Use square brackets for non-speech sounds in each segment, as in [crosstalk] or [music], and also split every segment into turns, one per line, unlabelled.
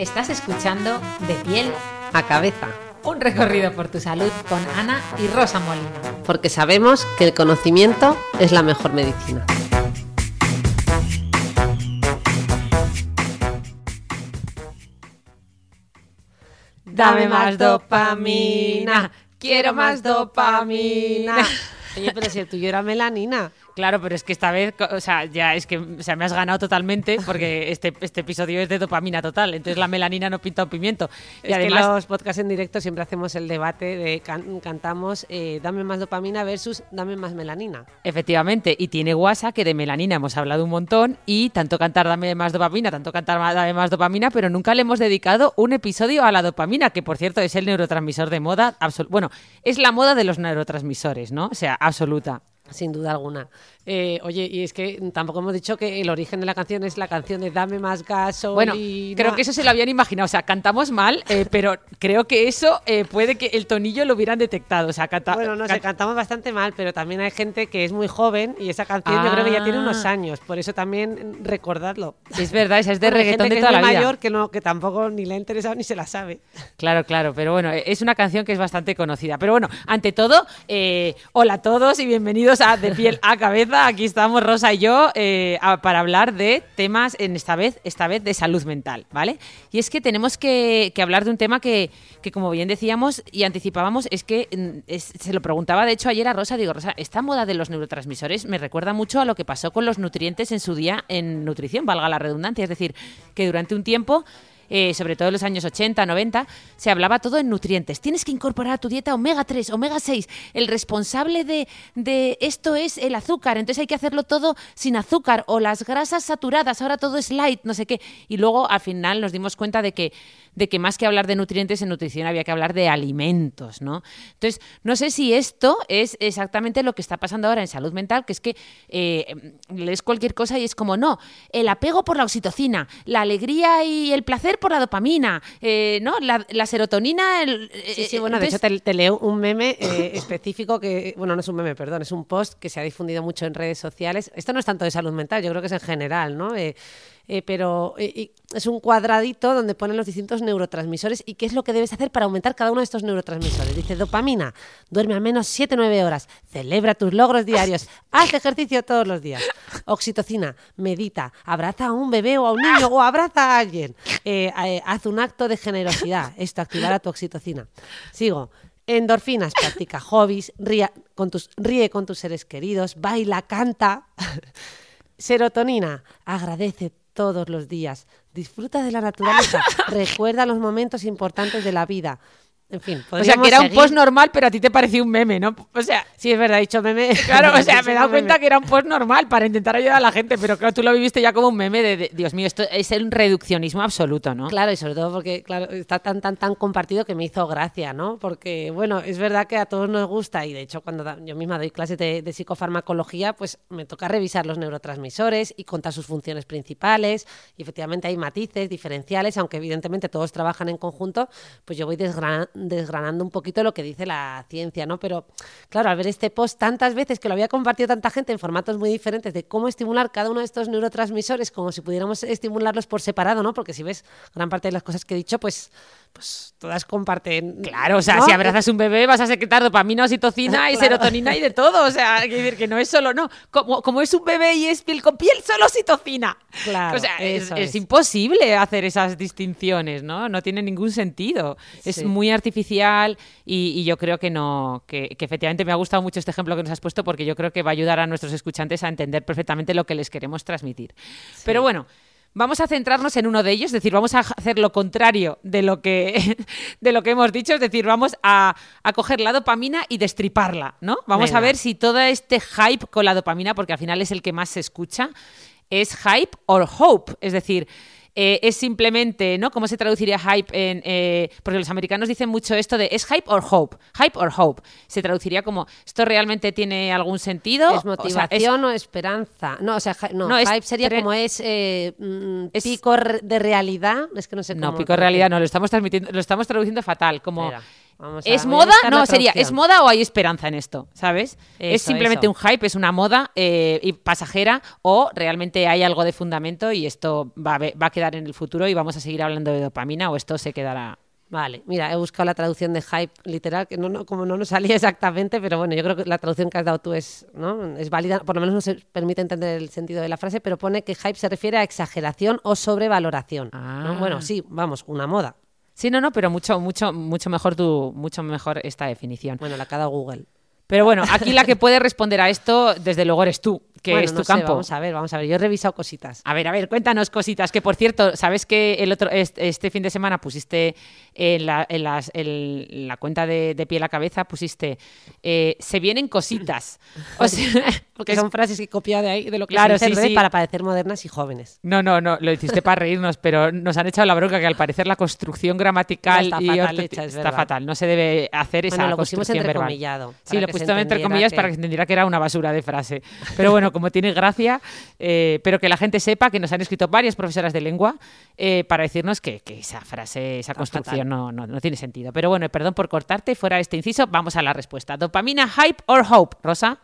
Estás escuchando De piel a cabeza. Un recorrido por tu salud con Ana y Rosa Molina.
Porque sabemos que el conocimiento es la mejor medicina.
Dame más dopamina. Quiero más dopamina.
Oye, pero si el tuyo era melanina.
Claro, pero es que esta vez, o sea, ya es que o sea, me has ganado totalmente porque [laughs] este, este episodio es de dopamina total. Entonces la melanina no pinta un pimiento.
Y además, los podcasts en directo siempre hacemos el debate de cantamos eh, dame más dopamina versus dame más melanina.
Efectivamente, y tiene guasa que de melanina hemos hablado un montón y tanto cantar dame más dopamina, tanto cantar dame más dopamina, pero nunca le hemos dedicado un episodio a la dopamina, que por cierto es el neurotransmisor de moda. Bueno, es la moda de los neurotransmisores, ¿no? O sea, absoluta.
Sin duda alguna. Eh, oye, y es que tampoco hemos dicho que el origen de la canción es la canción de Dame más gaso.
Bueno, creo que eso se lo habían imaginado. O sea, cantamos mal, eh, [laughs] pero creo que eso eh, puede que el tonillo lo hubieran detectado. O sea,
bueno, no sé, cantamos bastante mal, pero también hay gente que es muy joven y esa canción yo creo que ya tiene unos ah. años. Por eso también recordarlo.
Es verdad, esa es de reggaetón de toda la vida.
mayor que, no, que tampoco ni le ha interesado ni se la sabe.
Claro, claro, pero bueno, es una canción que es bastante conocida. Pero bueno, ante todo, hola a todos y bienvenidos a De Piel a Cabeza. Aquí estamos Rosa y yo eh, para hablar de temas, en esta vez, esta vez de salud mental, ¿vale? Y es que tenemos que, hablar de un tema que, como bien decíamos y anticipábamos, es que mm, se lo preguntaba de hecho ayer a Rosa, digo, Rosa, esta moda de los neurotransmisores me recuerda mucho a lo que pasó con los nutrientes en su día en nutrición, valga la redundancia, es decir, que durante un tiempo eh, sobre todo en los años 80, 90, se hablaba todo en nutrientes. Tienes que incorporar a tu dieta omega 3, omega 6. El responsable de, de esto es el azúcar, entonces hay que hacerlo todo sin azúcar o las grasas saturadas, ahora todo es light, no sé qué. Y luego al final nos dimos cuenta de que de que más que hablar de nutrientes en nutrición había que hablar de alimentos, ¿no? Entonces, no sé si esto es exactamente lo que está pasando ahora en salud mental, que es que eh, lees cualquier cosa y es como, no, el apego por la oxitocina, la alegría y el placer por la dopamina, eh, ¿no? La, serotonina... El,
sí, sí, bueno, de hecho te, leo un meme eh, [coughs] específico que, bueno, no es un meme, perdón, es un post que se ha difundido mucho en redes sociales. Esto no es tanto de salud mental, yo creo que es en general, ¿no? Eh, pero eh, es un cuadradito donde ponen los distintos neurotransmisores y qué es lo que debes hacer para aumentar cada uno de estos neurotransmisores. Dice dopamina, duerme al menos 7-9 horas, celebra tus logros diarios, [laughs] haz ejercicio todos los días. Oxitocina, medita, abraza a un bebé o a un niño o abraza a alguien. Eh, haz un acto de generosidad, esto activará tu oxitocina. Sigo. Endorfinas, practica hobbies, ríe con tus, ríe con tus seres queridos, baila, canta. [laughs] Serotonina, agradece todos los días. Disfruta de la naturaleza. [laughs] Recuerda los momentos importantes de la vida. En fin,
o sea, que era un post normal, pero a ti te pareció un meme, ¿no? O sea,
sí, es verdad, he dicho meme. [laughs]
Claro, o sea, [laughs] me he dado cuenta que era un post normal para intentar ayudar a la gente, pero claro, tú lo viviste ya como un meme de, Dios mío, esto es un reduccionismo absoluto, ¿no?
Claro, y sobre todo porque, claro, está tan, tan, tan compartido que me hizo gracia, ¿no? Porque, bueno, es verdad que a todos nos gusta, y de hecho, cuando yo misma doy clases de, de psicofarmacología, pues me toca revisar los neurotransmisores y contar sus funciones principales, y efectivamente hay matices diferenciales, aunque evidentemente todos trabajan en conjunto, pues yo voy desgranando desgranando un poquito lo que dice la ciencia, ¿no? Pero claro, al ver este post tantas veces que lo había compartido tanta gente en formatos muy diferentes de cómo estimular cada uno de estos neurotransmisores como si pudiéramos estimularlos por separado, ¿no? Porque si ves gran parte de las cosas que he dicho, pues pues todas comparten.
Claro, o sea, si abrazas un bebé vas a secretar dopamina, oxitocina y [laughs] serotonina y de todo. O sea, hay que decir que no es solo, no. Como, como es un bebé y es piel con piel, solo oxitocina. Claro. O sea, es, imposible hacer esas distinciones, ¿no? No tiene ningún sentido. Es muy artificial y, yo creo que no, que, efectivamente me ha gustado mucho este ejemplo que nos has puesto porque yo creo que va a ayudar a nuestros escuchantes a entender perfectamente lo que les queremos transmitir. Pero bueno. Vamos a centrarnos en uno de ellos, es decir, vamos a hacer lo contrario de lo que, [laughs] de lo que hemos dicho, es decir, vamos a, a coger la dopamina y destriparla, ¿no? Vamos a ver si todo este hype con la dopamina, porque al final es el que más se escucha, es hype or hope, es decir, eh, es simplemente, ¿no? ¿Cómo se traduciría hype en...? eh, porque los americanos dicen mucho esto de ¿es hype or hope? Hype or hope. Se traduciría como ¿esto realmente tiene algún sentido?
¿Es
O sea,
motivación o, esperanza? No, o sea, no,
No, es
hype sería como es, eh, mm,
Es-
pico de realidad. Es que no sé
no,
cómo.
pico de realidad no, lo estamos transmitiendo, lo estamos traduciendo fatal, como...
vamos a-
¿Es moda? No, sería, ¿es moda o hay esperanza en esto? ¿Sabes? es simplemente
eso.
un hype, es una moda eh, y pasajera o realmente hay algo de fundamento y esto va a, ve- va a quedar en el futuro y vamos a seguir hablando de dopamina o esto se quedará...
Vale, mira, he buscado la traducción de hype literal, que no, no, como no nos salía [laughs] exactamente, pero bueno, yo creo que la traducción que has dado tú es, ¿no? es válida, por lo menos nos permite entender el sentido de la frase, pero pone que hype se refiere a exageración o sobrevaloración. ¿no?
Ah.
Bueno, sí, vamos, una moda.
Sí, no, no, pero mucho, mucho, mucho mejor tu, mucho mejor esta definición.
Bueno, la dado Google.
Pero bueno, aquí la que puede responder a esto, desde luego, eres tú, que
Bueno,
es tu
no sé,
campo.
vamos a ver, vamos a ver. Yo he revisado cositas.
A ver, a ver, cuéntanos cositas. Que por cierto, ¿sabes que el otro este, fin de semana pusiste en la, en las- en la cuenta de, de Piel a Cabeza, pusiste eh, se vienen cositas? O sea, [laughs]
Porque [laughs] son frases que copia de ahí, de lo que
Claro,
se
sí,
para parecer modernas y jóvenes.
No, no, no, lo hiciste para reírnos, pero nos han echado la bronca que al parecer la construcción gramatical
No, está
y
fatal
ortoti-
hecha, es
está
verdad.
fatal. No se debe hacer esa
Bueno, lo pusimos
construcción verbal.
entrecomillado,
Sí, lo
que
pusimos entre comillas
que-
para que se entendiera que era una basura de frase. Pero bueno, como tiene gracia, eh, pero que la gente sepa que nos han escrito varias profesoras de lengua eh, para decirnos que, que esa frase, esa construcción no, no, no tiene sentido. Pero bueno, perdón por cortarte, fuera este inciso, vamos a la respuesta. ¿Dopamina, hype or hope? Rosa.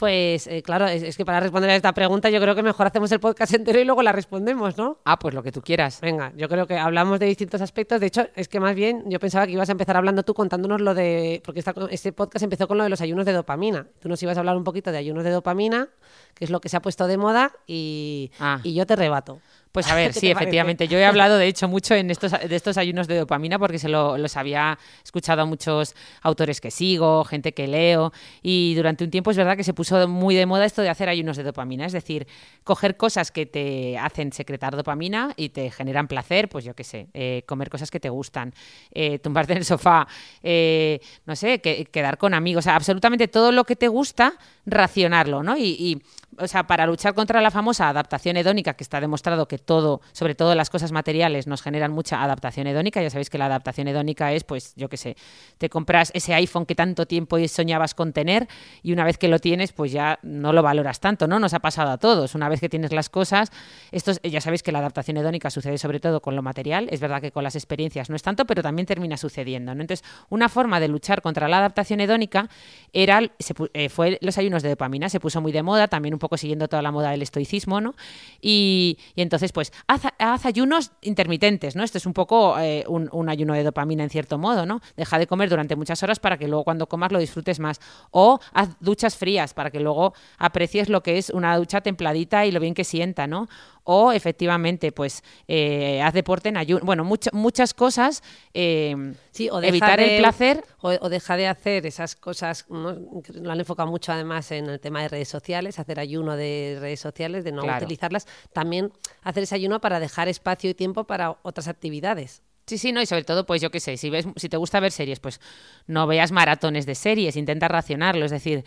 Pues eh, claro, es, es que para responder a esta pregunta yo creo que mejor hacemos el podcast [laughs] entero y luego la respondemos, ¿no?
Ah, pues lo que tú quieras.
Venga, yo creo que hablamos de distintos aspectos. De hecho, es que más bien yo pensaba que ibas a empezar hablando tú contándonos lo de. Porque esta- este podcast empezó con lo de los ayunos de dopamina. Tú nos ibas a hablar un poquito de ayunos de dopamina, que es lo que se ha puesto de moda, y,
Ah.
y yo te rebato.
Pues a [laughs] ver,
¿Qué
sí,
parece?
efectivamente. Yo he hablado, de hecho, mucho en estos, de estos ayunos de dopamina porque se lo- los había escuchado a muchos autores que sigo, gente que leo, y durante un tiempo es verdad que se puso muy de moda esto de hacer ayunos de dopamina, es decir, coger cosas que te hacen secretar dopamina y te generan placer, pues yo qué sé, eh, comer cosas que te gustan, eh, tumbarte en el sofá, eh, no sé, que- quedar con amigos, o sea, absolutamente todo lo que te gusta, racionarlo, ¿no? Y, y, o sea, para luchar contra la famosa adaptación hedónica, que está demostrado que todo, sobre todo las cosas materiales, nos generan mucha adaptación hedónica. Ya sabéis que la adaptación hedónica es, pues, yo qué sé, te compras ese iPhone que tanto tiempo soñabas con tener y una vez que lo tienes, pues ya no lo valoras tanto, ¿no? Nos ha pasado a todos. Una vez que tienes las cosas, esto es- ya sabéis que la adaptación hedónica sucede sobre todo con lo material. Es verdad que con las experiencias no es tanto, pero también termina sucediendo, ¿no? Entonces, una forma de luchar contra la adaptación hedónica era, se eh, fue los ayunos de dopamina, se puso muy de moda, también un poco siguiendo toda la moda del estoicismo, ¿no? Y, y entonces, haz, haz ayunos intermitentes, ¿no? Esto es un poco eh, un, un ayuno de dopamina en cierto modo, ¿no? Deja de comer durante muchas horas para que luego cuando comas lo disfrutes más. O haz duchas frías para que luego aprecies lo que es una ducha templadita y lo bien que sienta, ¿no? O efectivamente, pues, eh, haz deporte en ayuno. Bueno, mucho- muchas cosas. eh,
Sí, o
evitar
de-
el placer.
O, o deja de hacer esas cosas, ¿no? lo han enfocado mucho además en el tema de redes sociales, hacer ayuno de redes sociales, de no
Claro.
utilizarlas. También hacer ese ayuno para dejar espacio y tiempo para otras actividades.
Sí, sí, no, y sobre todo, pues yo qué sé, si ves, si te gusta ver series, pues no veas maratones de series, intenta racionarlo, es decir,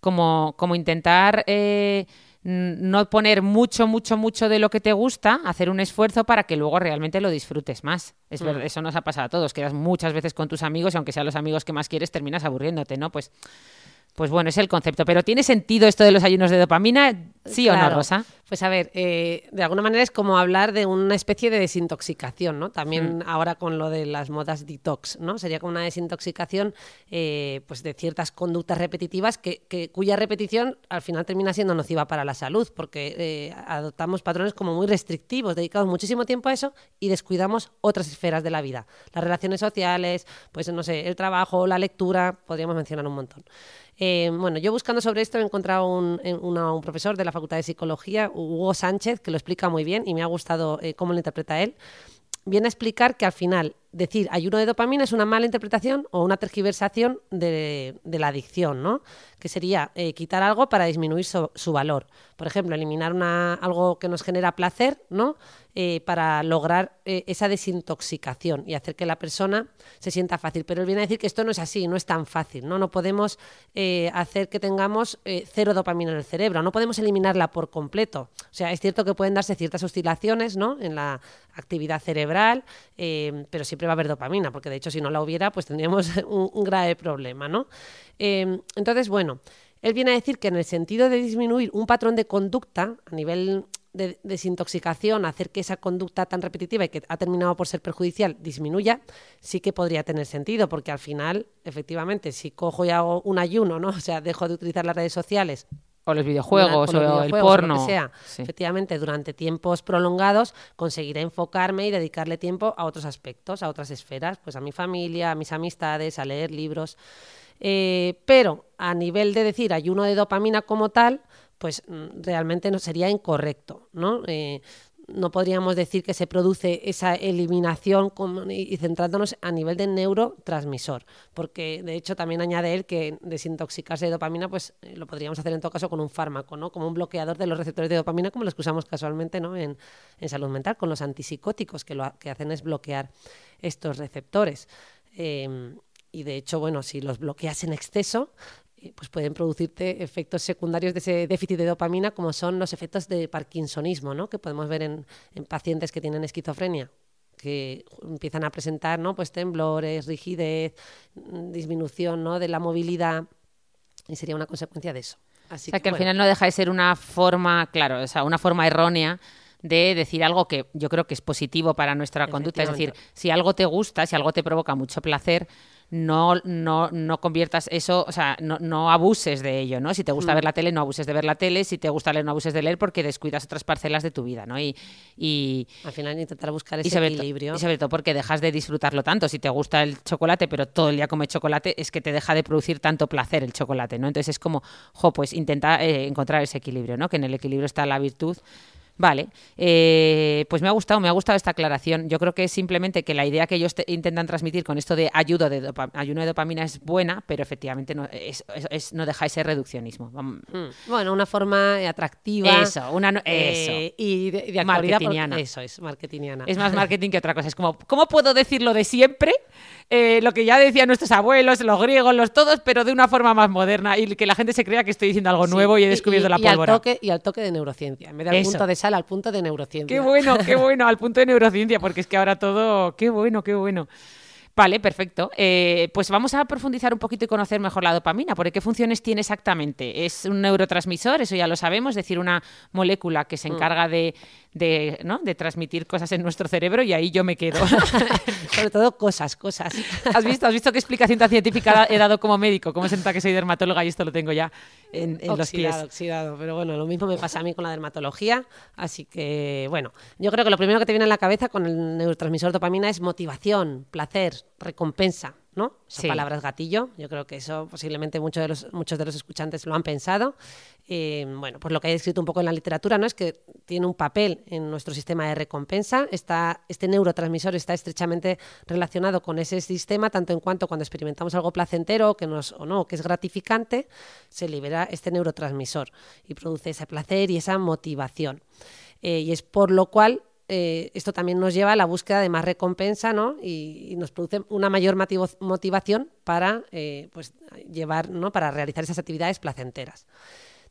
como, como intentar eh, no poner mucho, mucho, mucho de lo que te gusta, hacer un esfuerzo para que luego realmente lo disfrutes más. Es verdad, eso nos ha pasado a todos, quedas muchas veces con tus amigos y aunque sean los amigos que más quieres, terminas aburriéndote, ¿no? Pues, pues bueno, es el concepto. Pero ¿tiene sentido esto de los ayunos de dopamina? ¿Sí o no. Rosa?
Pues a ver, eh, de alguna manera es como hablar de una especie de desintoxicación, ¿no? También ahora con lo de las modas detox, ¿no? Sería como una desintoxicación eh, pues de ciertas conductas repetitivas que, que- cuya repetición al final termina siendo nociva para la salud, porque eh, adoptamos patrones como muy restrictivos, dedicamos muchísimo tiempo a eso y descuidamos otras esferas de la vida. Las relaciones sociales, pues no sé, el trabajo, la lectura, podríamos mencionar un montón. Eh, bueno, yo buscando sobre esto he encontrado un, un profesor de la Facultad de Psicología, Hugo Sánchez, que lo explica muy bien y me ha gustado eh, cómo lo interpreta él. Viene a explicar que al final decir ayuno de dopamina es una mala interpretación o una tergiversación de, la adicción, ¿no? Que sería eh, quitar algo para disminuir su, valor. Por ejemplo, eliminar una, algo que nos genera placer, ¿no? Eh, para lograr eh, esa desintoxicación y hacer que la persona se sienta fácil. Pero él viene a decir que esto no es así, no es tan fácil, ¿no? No podemos hacer que tengamos cero dopamina en el cerebro, no podemos eliminarla por completo. O sea, es cierto que pueden darse ciertas oscilaciones, ¿no? En la actividad cerebral, pero siempre va a haber dopamina, porque de hecho si no la hubiera, pues tendríamos [laughs] un, grave problema, ¿no? Em, entonces, bueno, él viene a decir que en el sentido de disminuir un patrón de conducta a nivel de desintoxicación, hacer que esa conducta tan repetitiva y que ha terminado por ser perjudicial disminuya, sí que podría tener sentido, porque al final, efectivamente, si cojo y hago un ayuno, ¿no? [laughs] O sea, dejo de utilizar las redes sociales
o los videojuegos, o, el porno.
O sea, efectivamente, durante tiempos prolongados conseguiré enfocarme y dedicarle tiempo a otros aspectos, a otras esferas, pues a mi familia, a mis amistades, a leer libros. Eh, pero a nivel de decir ayuno de dopamina como tal, pues mm, realmente no sería incorrecto, ¿no? Eh, no podríamos decir que se produce esa eliminación y, centrándonos a nivel de neurotransmisor, porque de hecho también añade él que desintoxicarse de dopamina pues eh, lo podríamos hacer en todo caso con un fármaco, ¿no? como un bloqueador de los receptores de dopamina como los que usamos casualmente ¿no? en, salud mental, con los antipsicóticos que lo que hacen es bloquear estos receptores. Em, y de hecho, bueno, si los bloqueas en exceso, pues pueden producirte efectos secundarios de ese déficit de dopamina, como son los efectos de parkinsonismo, ¿no? que podemos ver en, pacientes que tienen esquizofrenia que empiezan a presentar ¿no? pues temblores, rigidez, disminución ¿no? de la movilidad y sería una consecuencia de eso.
Así o sea, que, al final no deja de ser una forma, claro, o sea, una forma errónea de decir algo que yo creo que es positivo para nuestra conducta. Es decir, si algo te gusta, si algo te provoca mucho placer, no, no, no conviertas eso, o sea, no, no abuses de ello, ¿no? Si te gusta mm. ver la tele, no abuses de ver la tele, si te gusta leer, no abuses de leer porque descuidas otras parcelas de tu vida, ¿no? Y, y
al final intentar buscar ese equilibrio.
y sobre todo porque dejas de disfrutarlo tanto. Si te gusta el chocolate, pero todo el día comes chocolate, es que te deja de producir tanto placer el chocolate, ¿no? Entonces es como, jo, pues intenta eh, encontrar ese equilibrio, ¿no? Que en el equilibrio está la virtud Vale, eh, pues me ha gustado, me ha gustado esta aclaración. Yo creo que es simplemente que la idea que ellos intentan transmitir con esto de ayuno de, ayuno de dopamina es buena, pero efectivamente no, es, no deja ese reduccionismo. Hmm.
Bueno, una forma atractiva.
Eso, una,
eh, y de, de
marketingiana.
eso es, marketingiana.
Es más marketing que otra cosa. Es como, ¿cómo puedo decirlo de siempre? Eh, lo que ya decían nuestros abuelos, los griegos, los todos, pero de una forma más moderna y que la gente se crea que estoy diciendo algo nuevo y he descubierto la pólvora.
Y al, toque, y al toque de neurociencia, en vez de al punto de sal, al punto de neurociencia.
Qué bueno, qué [laughs] bueno, al punto de neurociencia, porque es que ahora todo, qué bueno, qué bueno. Vale, perfecto. Eh, pues vamos a profundizar un poquito y conocer mejor la dopamina, porque qué funciones tiene exactamente. Es un neurotransmisor, eso ya lo sabemos, es decir, una molécula que se mm. encarga de, de, transmitir cosas en nuestro cerebro y ahí yo me quedo. [laughs]
Sobre todo cosas, cosas.
¿Has visto, ¿Has visto qué explicación tan científica he dado como médico? ¿Cómo se nota que soy dermatóloga y esto lo tengo ya en, los pies?
Oxidado, pero bueno, lo mismo me pasa a mí con la dermatología, así que bueno, yo creo que lo primero que te viene a la cabeza con el neurotransmisor dopamina es motivación, placer, recompensa. ¿No? Esa palabra es gatillo. Yo creo que eso posiblemente muchos de los, muchos de los escuchantes lo han pensado. Eh, bueno, pues lo que hay escrito un poco en la literatura no es que tiene un papel en nuestro sistema de recompensa. Está, este neurotransmisor está estrechamente relacionado con ese sistema, tanto en cuanto cuando experimentamos algo placentero que nos, o no, que es gratificante, se libera este neurotransmisor y produce ese placer y esa motivación. Eh, y es por lo cual eh, esto también nos lleva a la búsqueda de más recompensa ¿no? y, nos produce una mayor motivación para eh, pues, llevar, ¿no? para realizar esas actividades placenteras.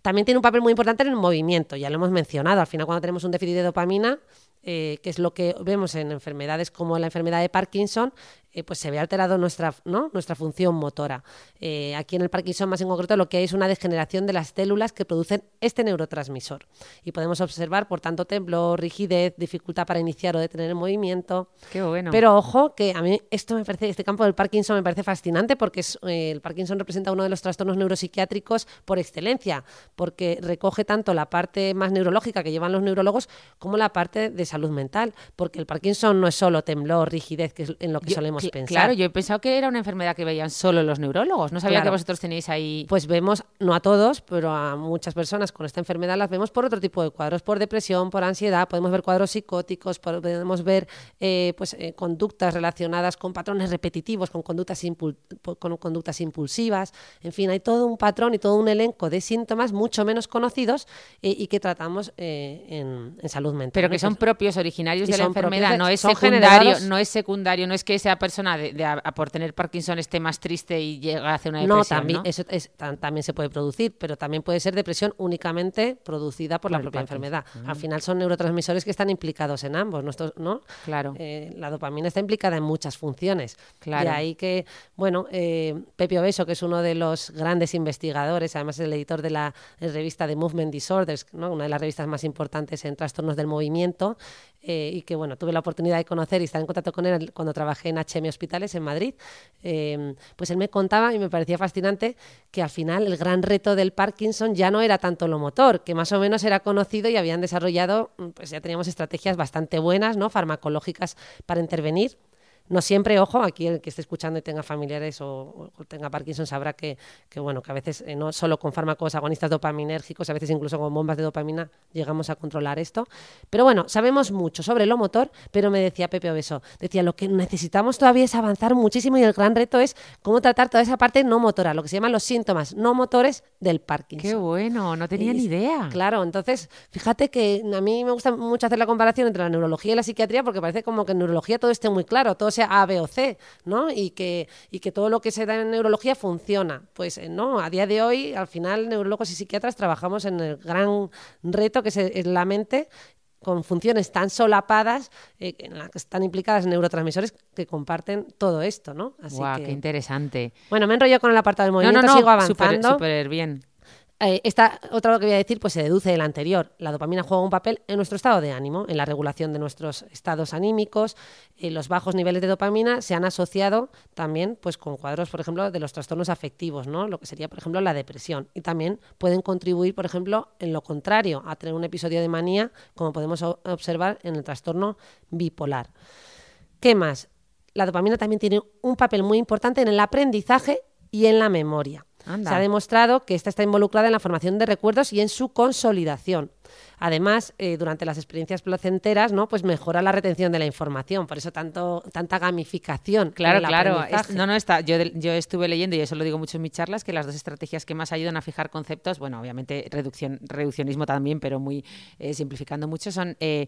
También tiene un papel muy importante en el movimiento, ya lo hemos mencionado. Al final, cuando tenemos un déficit de dopamina, eh, que es lo que vemos en enfermedades como la enfermedad de Parkinson, eh, pues se ve alterado nuestra, ¿no? nuestra función motora. Eh, aquí en el Parkinson más en concreto lo que hay es una degeneración de las células que producen este neurotransmisor. Y podemos observar, por tanto, temblor, rigidez, dificultad para iniciar o detener el movimiento.
Qué bueno.
Pero ojo, que a mí esto me parece, este campo del Parkinson me parece fascinante porque el Parkinson representa uno de los trastornos neuropsiquiátricos por excelencia, porque recoge tanto la parte más neurológica que llevan los neurólogos como la parte de salud mental, porque el Parkinson no es solo temblor, rigidez, que es en lo que solemos podríamos
Cl-
pensar.
Claro, yo he pensado que era una enfermedad que veían solo los neurólogos. No sabía
Claro.
que vosotros tenéis ahí.
Pues vemos, no a todos, pero a muchas personas con esta enfermedad las vemos por otro tipo de cuadros, por depresión, por ansiedad, podemos ver cuadros psicóticos, podemos ver eh, pues, eh, conductas relacionadas con patrones repetitivos, con conductas, con conductas impulsivas, en fin, hay todo un patrón y todo un elenco de síntomas mucho menos conocidos eh, y que tratamos eh, en, en salud mental.
pero que son propios originarios de la enfermedad,
de-
no es secundario, no es secundario, no es que esa persona de, de a- a por tener Parkinson esté más triste y llega a hacer una
No,
depresión.
también,
¿no?
Eso es- tam- también se puede producir, pero también puede ser depresión únicamente producida por, la propia
Parkinson.
enfermedad. Al final son neurotransmisores que están implicados en ambos, nuestros- ¿no?
Claro.
Eh, la dopamina está implicada en muchas funciones.
Claro.
De ahí que, bueno, eh, Pepe Obeso, que es uno de los grandes investigadores, además es el editor de la revista de Movement Disorders, ¿no? una de las revistas más importantes en trastornos del movimiento, eh, y que, bueno, tuve la oportunidad de conocer y estar en contacto con él cuando trabajé en HM Hospitales en Madrid, eh, pues él me contaba y me parecía fascinante que al final el gran reto del Parkinson ya no era tanto lo motor, que más o menos era conocido y habían desarrollado, mm, pues ya teníamos estrategias bastante buenas, ¿no? Farmacológicas para intervenir. No siempre, ojo, aquí el que esté escuchando y tenga familiares o, o tenga Parkinson sabrá que, que, bueno, que a veces eh, no solo con fármacos agonistas dopaminérgicos, a veces incluso con bombas de dopamina llegamos a controlar esto. Pero bueno, sabemos mucho sobre lo motor, pero me decía Pepe Obeso, decía, lo que necesitamos todavía es avanzar muchísimo y el gran reto es cómo tratar toda esa parte no motora, lo que se llaman los síntomas no motores del Parkinson.
Qué bueno, no tenía ni idea.
Claro, entonces, fíjate que a mí me gusta mucho hacer la comparación entre la neurología y la psiquiatría porque parece como que en neurología todo esté muy claro, todo A, B o C, ¿no? Y que, y que todo lo que se da en neurología funciona. Pues eh, no, a día de hoy, al final, neurólogos y psiquiatras trabajamos en el gran reto que es, es la mente con funciones tan solapadas eh, en las que están implicadas neurotransmisores que comparten todo esto, ¿no? Así
Guau,
que...
qué interesante.
Bueno, me enrollo con el apartado del movimiento,
no, no,
sigo avanzando.
súper bien.
Eh, esta otra lo que voy a decir pues se deduce del anterior. La dopamina juega un papel en nuestro estado de ánimo, en la regulación de nuestros estados anímicos. Eh, los bajos niveles de dopamina se han asociado también pues con cuadros, por ejemplo, de los trastornos afectivos, ¿no? Lo que sería, por ejemplo, la depresión. Y también pueden contribuir, por ejemplo, en lo contrario, a tener un episodio de manía, como podemos observar en el trastorno bipolar. ¿Qué más? La dopamina también tiene un papel muy importante en el aprendizaje y en la memoria.
Anda.
Se ha demostrado que esta está involucrada en la formación de recuerdos y en su consolidación. Además, eh, durante las experiencias placenteras, ¿no? Pues mejora la retención de la información. Por eso tanto, tanta gamificación.
Claro, claro. Es- no, no está. Yo, yo estuve leyendo, y eso lo digo mucho en mis charlas, que las dos estrategias que más ayudan a fijar conceptos, bueno, obviamente reducción, reduccionismo también, pero muy eh, simplificando mucho, son eh,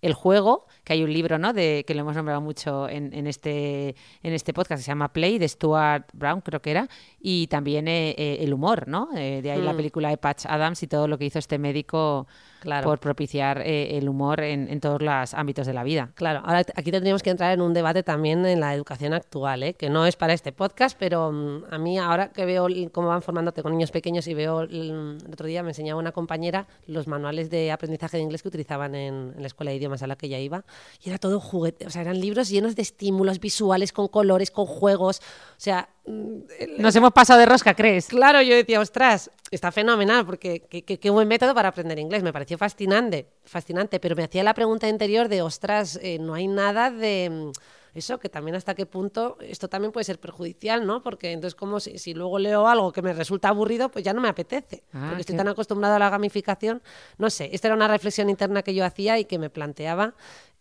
el juego, que hay un libro, ¿no? De, que lo hemos nombrado mucho en, en este, en este podcast, que se llama Play, de Stuart Brown, creo que era, y también eh, eh, el humor, ¿no? Eh, de ahí la
Mm.
película de Patch Adams y todo lo que hizo este médico
Claro.
por propiciar eh, el humor en, en todos los ámbitos de la vida.
Claro, ahora aquí tendríamos que entrar en un debate también en la educación actual, ¿eh? que no es para este podcast, pero mm, a mí ahora que veo cómo van formándote con niños pequeños y veo, l- el otro día me enseñaba una compañera los manuales de aprendizaje de inglés que utilizaban en, en la escuela de idiomas a la que ella iba, y era todo juguete, o sea, eran libros llenos de estímulos visuales, con colores, con juegos, o sea... mm, el-
Nos hemos pasado de rosca, ¿crees?
Claro, yo decía, ostras, está fenomenal, porque qué, qué- qué buen método para aprender inglés. Me pareció fascinante, fascinante, pero me hacía la pregunta interior de, ostras, eh, no hay nada de mm, eso, que también hasta qué punto esto también puede ser perjudicial, ¿no? Porque entonces, como si, si luego leo algo que me resulta aburrido, pues ya no me apetece,
Ah,
porque estoy
qué-
tan acostumbrado a la gamificación. No sé, esta era una reflexión interna que yo hacía y que me planteaba,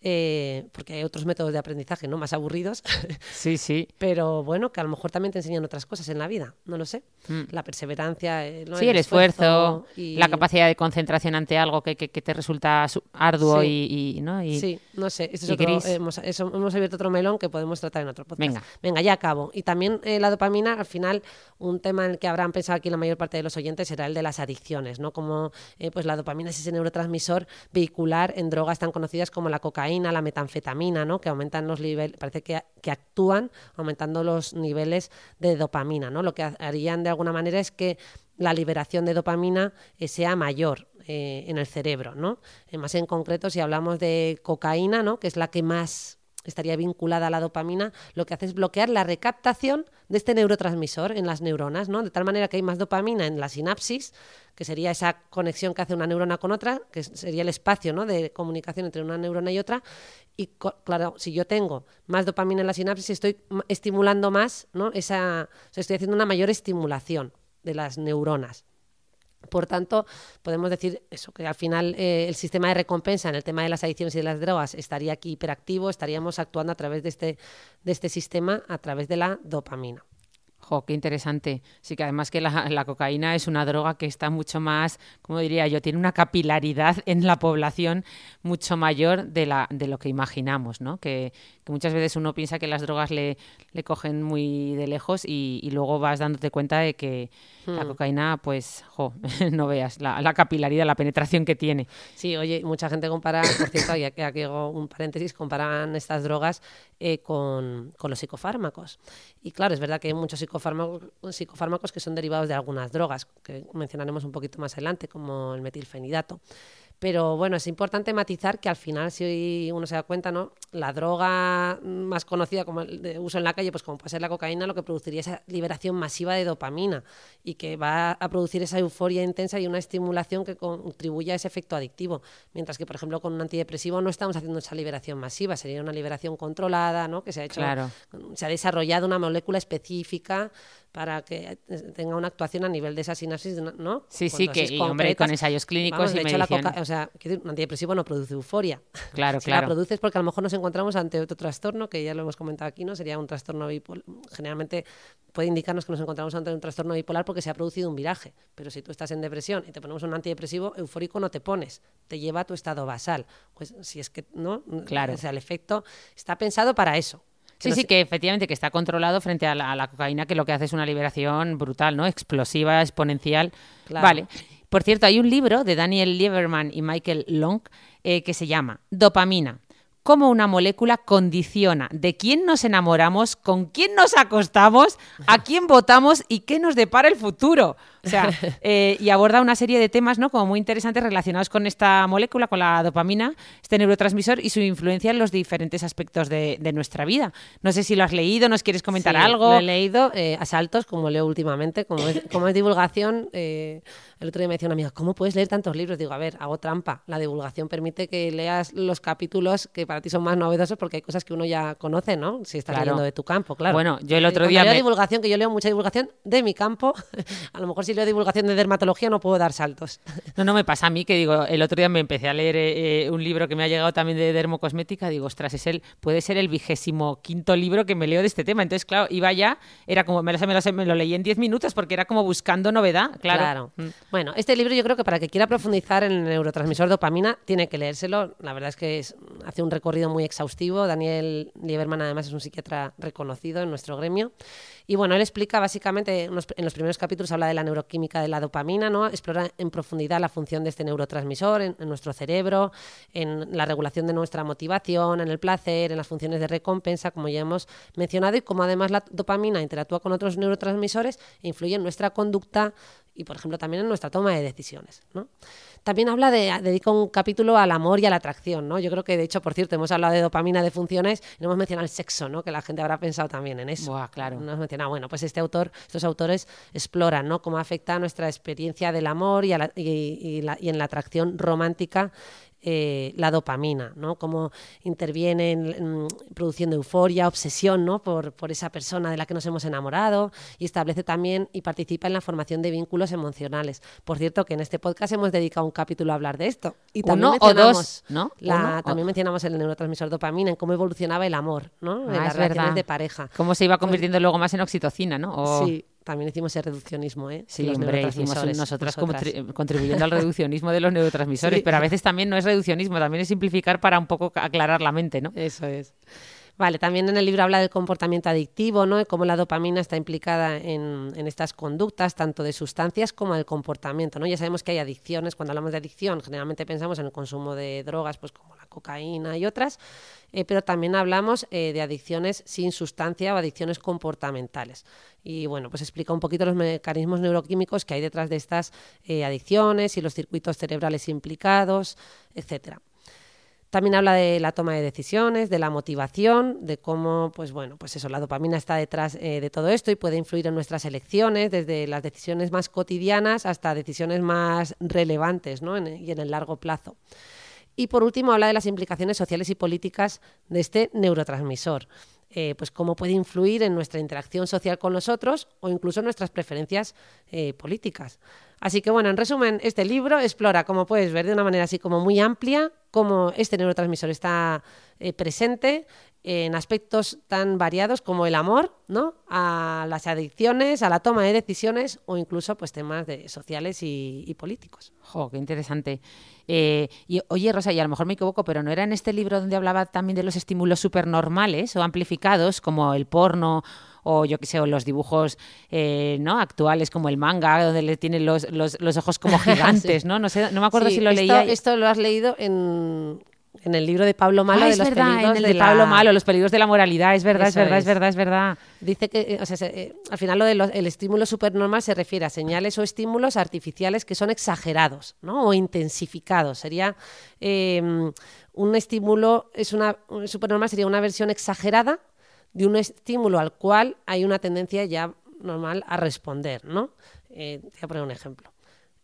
eh, porque hay otros métodos de aprendizaje, ¿no? Más aburridos. [laughs]
Sí, sí.
pero bueno, que a lo mejor también te enseñan otras cosas en la vida, no lo sé.
Mm.
La perseverancia, eh, ¿no?
Sí, el esfuerzo,
y-
la capacidad de concentración ante algo que, que- que te resulta su- arduo
Sí.
y, y, ¿no? Y-
Sí, no sé, este es otro-
gris.
hemos, eso- hemos abierto otro melón que podemos tratar en otro podcast.
Venga.
Venga, ya acabo. Y también eh, la dopamina, al final, un tema en el que habrán pensado aquí la mayor parte de los oyentes será el de las adicciones, ¿no? Como eh, pues la dopamina es ese neurotransmisor vehicular en drogas tan conocidas como la cocaína, la metanfetamina, ¿no? Que aumentan los niveles, parece que, actúan aumentando los niveles de dopamina, ¿no? Lo que harían de alguna manera es que la liberación de dopamina eh, sea mayor eh, en el cerebro, ¿no? Eh, más en concreto, si hablamos de cocaína, ¿no? Que es la que más estaría vinculada a la dopamina, lo que hace es bloquear la recaptación de este neurotransmisor en las neuronas, ¿no? De tal manera que hay más dopamina en la sinapsis, que sería esa conexión que hace una neurona con otra, que sería el espacio ¿no? de comunicación entre una neurona y otra. Y claro, si yo tengo más dopamina en la sinapsis, estoy estimulando más, ¿no? Esa, estoy haciendo una mayor estimulación de las neuronas. Por tanto, podemos decir eso, que al final eh, el sistema de recompensa en el tema de las adicciones y de las drogas estaría aquí hiperactivo, estaríamos actuando a través de este, de este sistema, a través de la dopamina.
Jo, qué interesante. Sí que además que la, cocaína es una droga que está mucho más, como diría yo, tiene una capilaridad en la población mucho mayor de, la, de lo que imaginamos, ¿no? Que, muchas veces uno piensa que las drogas le, le cogen muy de lejos y, luego vas dándote cuenta de que la hmm. cocaína, pues, jo, [laughs] no veas la, la, capilaridad, la penetración que tiene.
Sí, oye, mucha gente compara, por cierto, y aquí, aquí hago un paréntesis, comparan estas drogas eh, con, con los psicofármacos. Y claro, es verdad que hay muchos psicofármacos psicofármacos, que son derivados de algunas drogas, que mencionaremos un poquito más adelante, como el metilfenidato. Pero bueno, es importante matizar que al final, si uno se da cuenta, ¿no? la droga más conocida como el de uso en la calle, pues como puede ser la cocaína, lo que produciría esa liberación masiva de dopamina y que va a producir esa euforia intensa y una estimulación que contribuye a ese efecto adictivo. Mientras que, por ejemplo, con un antidepresivo no estamos haciendo esa liberación masiva, sería una liberación controlada, ¿no? que se ha hecho, se ha desarrollado una molécula específica para que tenga una actuación a nivel de esa sinapsis, ¿no?
Sí, sí, que y, hombre, con ensayos clínicos y
hecho, la o sea, un antidepresivo no produce euforia.
Claro, [laughs]
si
claro.
la produces porque a lo mejor nos encontramos ante otro trastorno, que ya lo hemos comentado aquí, ¿no? Sería un trastorno bipolar. Generalmente puede indicarnos que nos encontramos ante un trastorno bipolar porque se ha producido un viraje. Pero si tú estás en depresión y te ponemos un antidepresivo, eufórico no te pones, te lleva a tu estado basal. Pues si es que, ¿no?
Claro.
O sea, el efecto está pensado para eso
Sí, sí, que efectivamente que está controlado frente a la, cocaína, que lo que hace es una liberación brutal, ¿no? Explosiva, exponencial. Vale. Por cierto, hay un libro de Daniel Lieberman y Michael Long eh, que se llama Dopamina cómo una molécula condiciona de quién nos enamoramos, con quién nos acostamos, a quién votamos y qué nos depara el futuro. O sea, [laughs] eh, y aborda una serie de temas ¿no? como muy interesantes relacionados con esta molécula, con la dopamina, este neurotransmisor y su influencia en los diferentes aspectos de, nuestra vida. No sé si lo has leído, ¿nos quieres comentar algo?
Lo he leído eh, a saltos, como leo últimamente, como es, como es divulgación. Eh, el otro día me decía una amiga, ¿cómo puedes leer tantos libros? Digo, a ver, hago trampa. La divulgación permite que leas los capítulos que para ti son más novedosos porque hay cosas que uno ya conoce, ¿no? Si estás leyendo de tu campo, claro.
Bueno, yo el otro día.
Leo divulgación, que yo leo mucha divulgación de mi campo, [laughs] a lo mejor si leo divulgación de dermatología no puedo dar saltos. [laughs]
No, no me pasa a mí que digo, el otro día me empecé a leer eh, eh, un libro que me ha llegado también de dermocosmética, digo, ostras, es el, puede ser el vigésimo quinto libro que me leo de este tema. Entonces, claro, iba ya, era como, me lo, me me lo leí en diez minutos porque era como buscando novedad, claro. claro.
Mm. Bueno, este libro yo creo que para que quiera profundizar en el neurotransmisor dopamina tiene que leérselo. La verdad es que hace un recorrido muy exhaustivo. Daniel Lieberman además es un psiquiatra reconocido en nuestro gremio. Y bueno, él explica básicamente, en los primeros capítulos habla de la neuroquímica de la dopamina, ¿no? explora en profundidad la función de este neurotransmisor en, nuestro cerebro, en la regulación de nuestra motivación, en el placer, en las funciones de recompensa, como ya hemos mencionado, y cómo además la dopamina interactúa con otros neurotransmisores e influye en nuestra conducta y, por ejemplo, también en nuestra toma de decisiones. ¿no? También habla de, dedica un capítulo al amor y a la atracción, ¿no? Yo creo que, de hecho, por cierto, hemos hablado de dopamina, de funciones, y no hemos mencionado el sexo, ¿no? Que la gente habrá pensado también en eso.
Buah, claro.
No hemos mencionado, bueno, pues este autor, estos autores exploran, ¿no? Cómo afecta nuestra experiencia del amor y, y, y en la atracción romántica eh, la dopamina, ¿no? Cómo interviene produciendo euforia, obsesión, ¿no? Por, por, esa persona de la que nos hemos enamorado y establece también y participa en la formación de vínculos emocionales. Por cierto, que en este podcast hemos dedicado un capítulo a hablar de esto. Y también
Uno o dos, ¿no?
también mencionamos el neurotransmisor dopamina, en cómo evolucionaba el amor, ¿no? en ah, las relaciones de pareja.
Cómo se iba convirtiendo luego más en oxitocina, ¿no?
Sí, también hicimos el reduccionismo, ¿eh?
Sí, hombre, hicimos nosotras, contribuyendo al reduccionismo de los neurotransmisores, pero a veces también no es reduccionismo, también es simplificar para un poco aclarar la mente, ¿no?
Eso es. Vale, también en el libro habla del comportamiento adictivo, ¿no? Y cómo la dopamina está implicada en, en, estas conductas, tanto de sustancias como del comportamiento, ¿no? Ya sabemos que hay adicciones, cuando hablamos de adicción, generalmente pensamos en el consumo de drogas, pues como cocaína y otras, eh, pero también hablamos eh, de adicciones sin sustancia o adicciones comportamentales. Y bueno, pues explica un poquito los mecanismos neuroquímicos que hay detrás de estas eh, adicciones y los circuitos cerebrales implicados, etcétera. También habla de la toma de decisiones, de la motivación, de cómo, pues bueno, pues eso, la dopamina está detrás de todo esto y puede influir en nuestras elecciones, desde las decisiones más cotidianas hasta decisiones más relevantes, ¿no? y en el largo plazo. Y por último, habla de las implicaciones sociales y políticas de este neurotransmisor. Eh, pues cómo puede influir en nuestra interacción social con los otros o incluso nuestras preferencias eh, políticas. Así que bueno, en resumen, este libro explora, como puedes ver, de una manera así como muy amplia, cómo este neurotransmisor está eh, presente en aspectos tan variados como el amor, ¿no? A las adicciones, a la toma de decisiones o incluso pues temas de sociales y, políticos.
Jo, qué interesante. Eh, y oye, Rosa, y a lo mejor me equivoco, pero ¿no era en este libro donde hablaba también de los estímulos supernormales o amplificados, como el porno o yo qué sé, o los dibujos eh, ¿no? actuales como el manga, donde le tienen los, los, ojos como [laughs] gigantes, ¿no? No sé, no me acuerdo si lo leía.
Esto lo has leído en en el libro de Pablo Malo
ah,
de los
verdad, en el de, Pablo Malo, los peligros de la moralidad, es verdad, es verdad, es. verdad, es verdad.
Dice que, o sea, eh, al final lo del estímulo supernormal se refiere a señales o estímulos artificiales que son exagerados, ¿no? O intensificados. Sería em, un estímulo, es una supernormal sería una versión exagerada de un estímulo al cual hay una tendencia ya normal a responder, ¿no? Eh, voy a poner un ejemplo.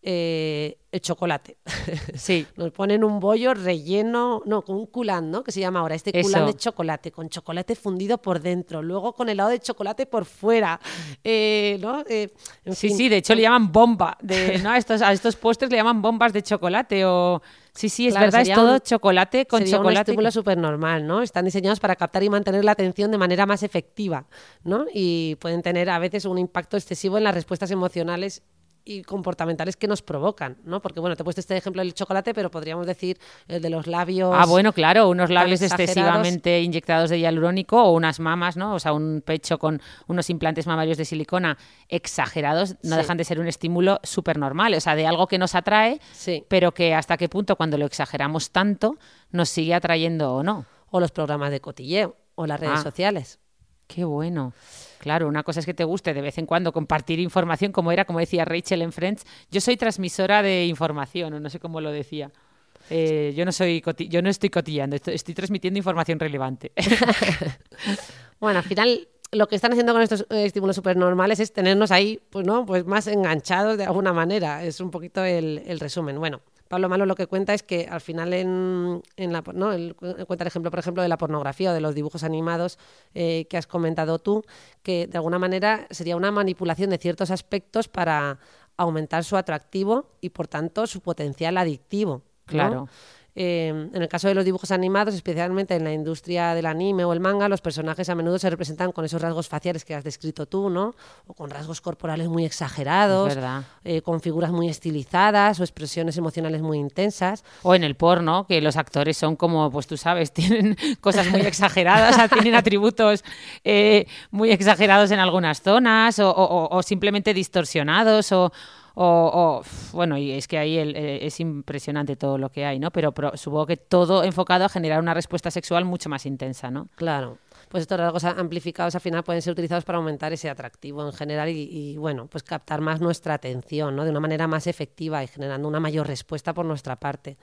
Eh, el chocolate. [laughs]
Sí.
Nos ponen un bollo relleno, no, con un culán, ¿no? Que se llama ahora, este culán de chocolate, con chocolate fundido por dentro, luego con helado de chocolate por fuera, eh, ¿no?
Eh, sí, sí, de hecho le llaman bomba, de, ¿no? A estos, a estos postres le llaman bombas de chocolate o... Sí, sí, es verdad, es todo chocolate con sería chocolate.
un estímulo súper normal, ¿no? Están diseñados para captar y mantener la atención de manera más efectiva, ¿no? Y pueden tener a veces un impacto excesivo en las respuestas emocionales y comportamentales que nos provocan, ¿no? Porque, bueno, te he puesto este ejemplo del chocolate, pero podríamos decir el de los labios...
Ah, bueno, claro, unos labios excesivamente inyectados de hialurónico o unas mamas, ¿no? O sea, un pecho con unos implantes mamarios de silicona exagerados no dejan de ser un estímulo súper normal, o sea, de algo que nos atrae, pero que hasta qué punto cuando lo exageramos tanto nos sigue atrayendo o no.
O los programas de cotilleo o las redes ah. sociales.
Qué bueno. Claro, una cosa es que te guste de vez en cuando compartir información, como era, como decía Rachel en Friends. Yo soy transmisora de información, o no sé cómo lo decía. Eh, yo no soy yo no estoy cotillando, estoy, transmitiendo información relevante. [laughs]
bueno, al final lo que están haciendo con estos estímulos supernormales es tenernos ahí, pues no, pues más enganchados de alguna manera. Es un poquito el, el resumen. Bueno, Pablo Malo lo que cuenta es que al final en, la, ¿no? cuenta el ejemplo, por ejemplo, de la pornografía o de los dibujos animados eh, que has comentado tú, que de alguna manera sería una manipulación de ciertos aspectos para aumentar su atractivo y por tanto su potencial adictivo.
Claro.
Em, en el caso de los dibujos animados, especialmente en la industria del anime o el manga, los personajes a menudo se representan con esos rasgos faciales que has descrito tú, ¿no? O con rasgos corporales muy exagerados, eh, con figuras muy estilizadas o expresiones emocionales muy intensas.
O en el porno, que los actores son como, pues tú sabes, [laughs] tienen cosas muy exageradas, tienen atributos eh, muy exagerados en algunas zonas o simplemente distorsionados o o, bueno, y es que ahí eh, es impresionante todo lo que hay, ¿no? Pero, supongo que todo enfocado a generar una respuesta sexual mucho más intensa, ¿no?
Claro. Pues estos rasgos amplificados al final pueden ser utilizados para aumentar ese atractivo en general y, y, bueno, pues captar más nuestra atención, ¿no? De una manera más efectiva y generando una mayor respuesta por nuestra parte.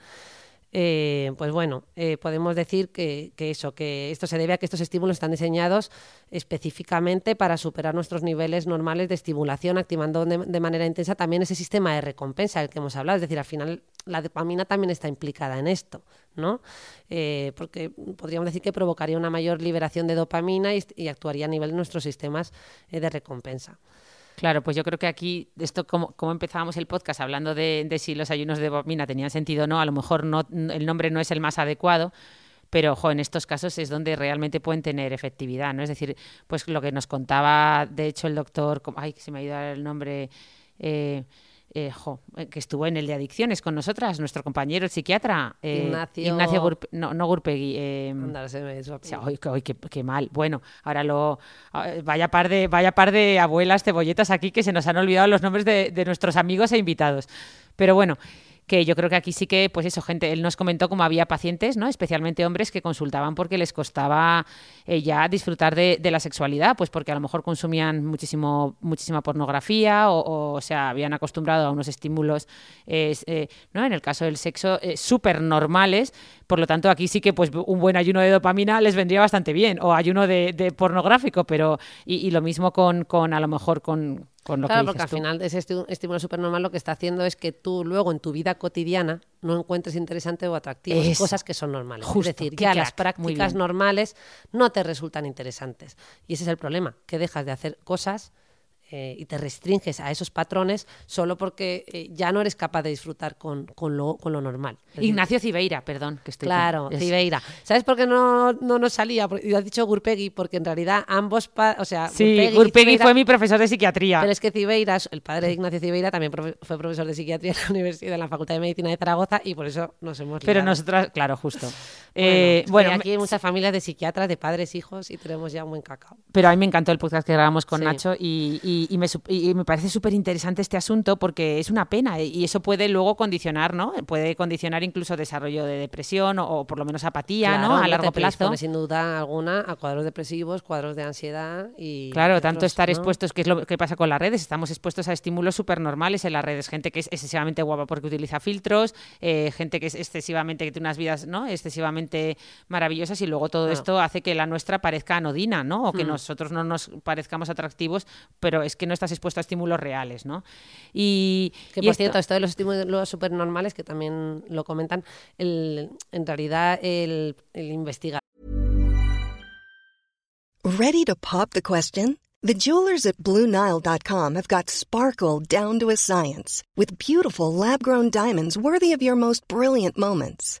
Eh, pues bueno, eh, podemos decir que, eso, que esto se debe a que estos estímulos están diseñados específicamente para superar nuestros niveles normales de estimulación, activando de, manera intensa también ese sistema de recompensa del que hemos hablado. Es decir, al final la dopamina también está implicada en esto, ¿no? Eh, porque podríamos decir que provocaría una mayor liberación de dopamina y, y actuaría a nivel de nuestros sistemas de recompensa.
Claro, pues yo creo que aquí, esto como, como empezábamos el podcast hablando de, si los ayunos de dopamina tenían sentido o no, a lo mejor no, el nombre no es el más adecuado, pero ojo, en estos casos es donde realmente pueden tener efectividad, ¿no? Es decir, pues lo que nos contaba, de hecho, el doctor, ay, se me ha ido el nombre, eh, eh, eh, que estuvo en el de adicciones con nosotras, nuestro compañero, el psiquiatra,
eh, Ignacio,
Ignacio no, no Gurpegui. Eh, qué, mal. Bueno, ahora lo vaya par de vaya par de abuelas cebolletas aquí que se nos han olvidado los nombres de, de nuestros amigos e invitados. Pero bueno, que yo creo que aquí sí que, pues eso, gente, él nos comentó cómo había pacientes, ¿no? Especialmente hombres que consultaban porque les costaba eh, ya disfrutar de, la sexualidad, pues porque a lo mejor consumían muchísimo, muchísima pornografía o, o, sea, habían acostumbrado a unos estímulos, eh, ¿no? En el caso del sexo, eh, súper normales, por lo tanto, aquí sí que pues un buen ayuno de dopamina les vendría bastante bien, o ayuno de, pornográfico, pero y, lo mismo con, con a lo mejor con,
claro, porque al final ese estímulo supernormal lo que está haciendo es que tú luego en tu vida cotidiana no encuentres interesante o atractivo cosas que son normales. es decir, ya las prácticas normales no te resultan interesantes. Y ese es el problema, que dejas de hacer cosas eh, y te restringes a esos patrones solo porque eh, ya no eres capaz de disfrutar con, con, lo, con lo, normal.
Ignacio Cibeira, perdón, que estoy
Claro, Cibeira. ¿Sabes por qué no, no nos salía? Y has dicho Gurpegui, porque en realidad ambos, o sea,
sí, Gurpegui, fue mi profesor de psiquiatría.
Pero es que Cibeira, el padre de Ignacio Cibeira, también fue profesor de psiquiatría en la [laughs] Universidad, en la Facultad de Medicina de Zaragoza, y por eso nos hemos
Pero nosotras, claro, justo.
Bueno, eh, aquí hay muchas familias de psiquiatras, de padres, hijos, y tenemos ya un buen cacao.
Pero a mí me encantó el podcast que grabamos con Nacho y y, me, parece súper interesante este asunto porque es una pena y eso puede luego condicionar, ¿no? Puede condicionar incluso desarrollo de depresión o, por lo menos apatía, ¿no? A largo plazo.
sin duda alguna a cuadros depresivos, cuadros de ansiedad y...
Claro, tanto estar expuestos, que es lo que pasa con las redes, estamos expuestos a estímulos súper normales en las redes, gente que es excesivamente guapa porque utiliza filtros, eh, gente que es excesivamente, que tiene unas vidas, ¿no? Excesivamente maravillosas y luego todo esto hace que la nuestra parezca anodina, ¿no? O que hmm. nosotros no nos parezcamos atractivos, pero es que no estás expuesto a estímulos reales, ¿no?
Y, que por cierto, esto de los estímulos supernormales, que también lo comentan, el, en realidad el, el investigador.
Ready to pop the question? The jewelers at BlueNile.com have got sparkle down to a science with beautiful lab-grown diamonds worthy of your most brilliant moments.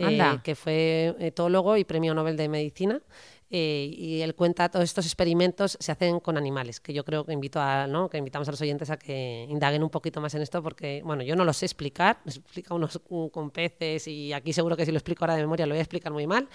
eh, que fue etólogo y premio Nobel de Medicina. Eh, y él cuenta todos estos experimentos se hacen con animales, que yo creo que invito a, ¿no? que invitamos a los oyentes a que indaguen un poquito más en esto, porque bueno, yo no lo sé explicar, me explica unos [laughs] con peces y aquí seguro que si lo explico ahora de memoria lo voy a explicar muy mal,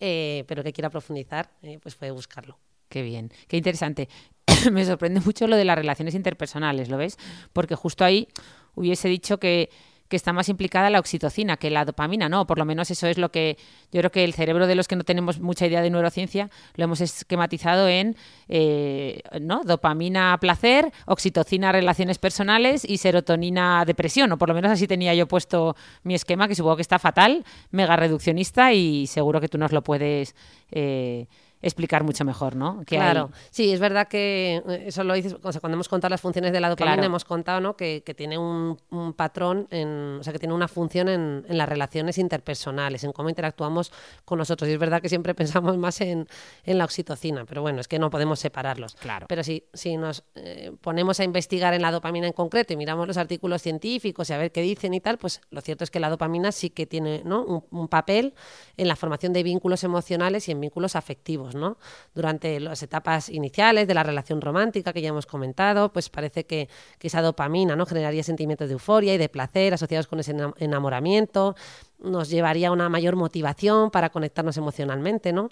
eh, pero que quiera profundizar, eh, pues puede buscarlo.
Qué bien, qué interesante. [coughs] me sorprende mucho lo de las relaciones interpersonales, ¿lo ves? Porque justo ahí hubiese dicho que que está más implicada la oxitocina que la dopamina, ¿no? Por lo menos eso es lo que yo creo que el cerebro de los que no tenemos mucha idea de neurociencia lo hemos esquematizado en eh, ¿no? dopamina placer, oxitocina relaciones personales y serotonina depresión, o por lo menos así tenía yo puesto mi esquema, que supongo que está fatal, mega reduccionista y seguro que tú nos lo puedes eh, explicar mucho mejor, ¿no?
claro, sí, es verdad que eh, eso lo dices, cuando hemos contado las funciones de la dopamina, hemos contado ¿no? que, tiene un, patrón, en, o sea, que tiene una función en, las relaciones interpersonales, en cómo interactuamos con nosotros. Y es verdad que siempre [laughs] pensamos más en, la oxitocina, pero bueno, es que no podemos separarlos.
Claro.
Pero si, si nos eh, ponemos a investigar en la dopamina en concreto y miramos los artículos científicos y a ver qué dicen y tal, pues lo cierto es que la dopamina sí que tiene ¿no? un papel en la formación de vínculos emocionales y en vínculos afectivos. Durante las etapas iniciales de la relación romántica que ya hemos comentado, pues parece que, esa dopamina ¿no? generaría sentimientos de euforia y de placer asociados con ese enamoramiento, nos llevaría a una mayor motivación para conectarnos emocionalmente, ¿no?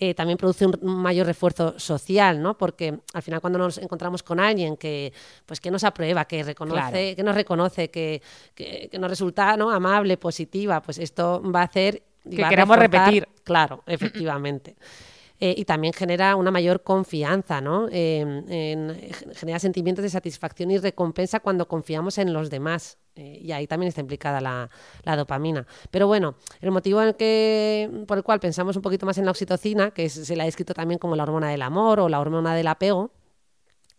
Eh, también produce un mayor refuerzo social, ¿no? Porque al final cuando nos encontramos con alguien que, pues, que nos aprueba, que reconoce, que nos reconoce, que, nos resulta ¿no? amable, positiva, pues esto va a hacer
que queramos repetir.
Claro, efectivamente. Eh, y también genera una mayor confianza, ¿no? genera sentimientos de satisfacción y recompensa cuando confiamos en los demás. eh, y ahí también está implicada la, dopamina. Pero bueno, el motivo en que, por el cual pensamos un poquito más en la oxitocina, que se la ha descrito también como la hormona del amor o la hormona del apego,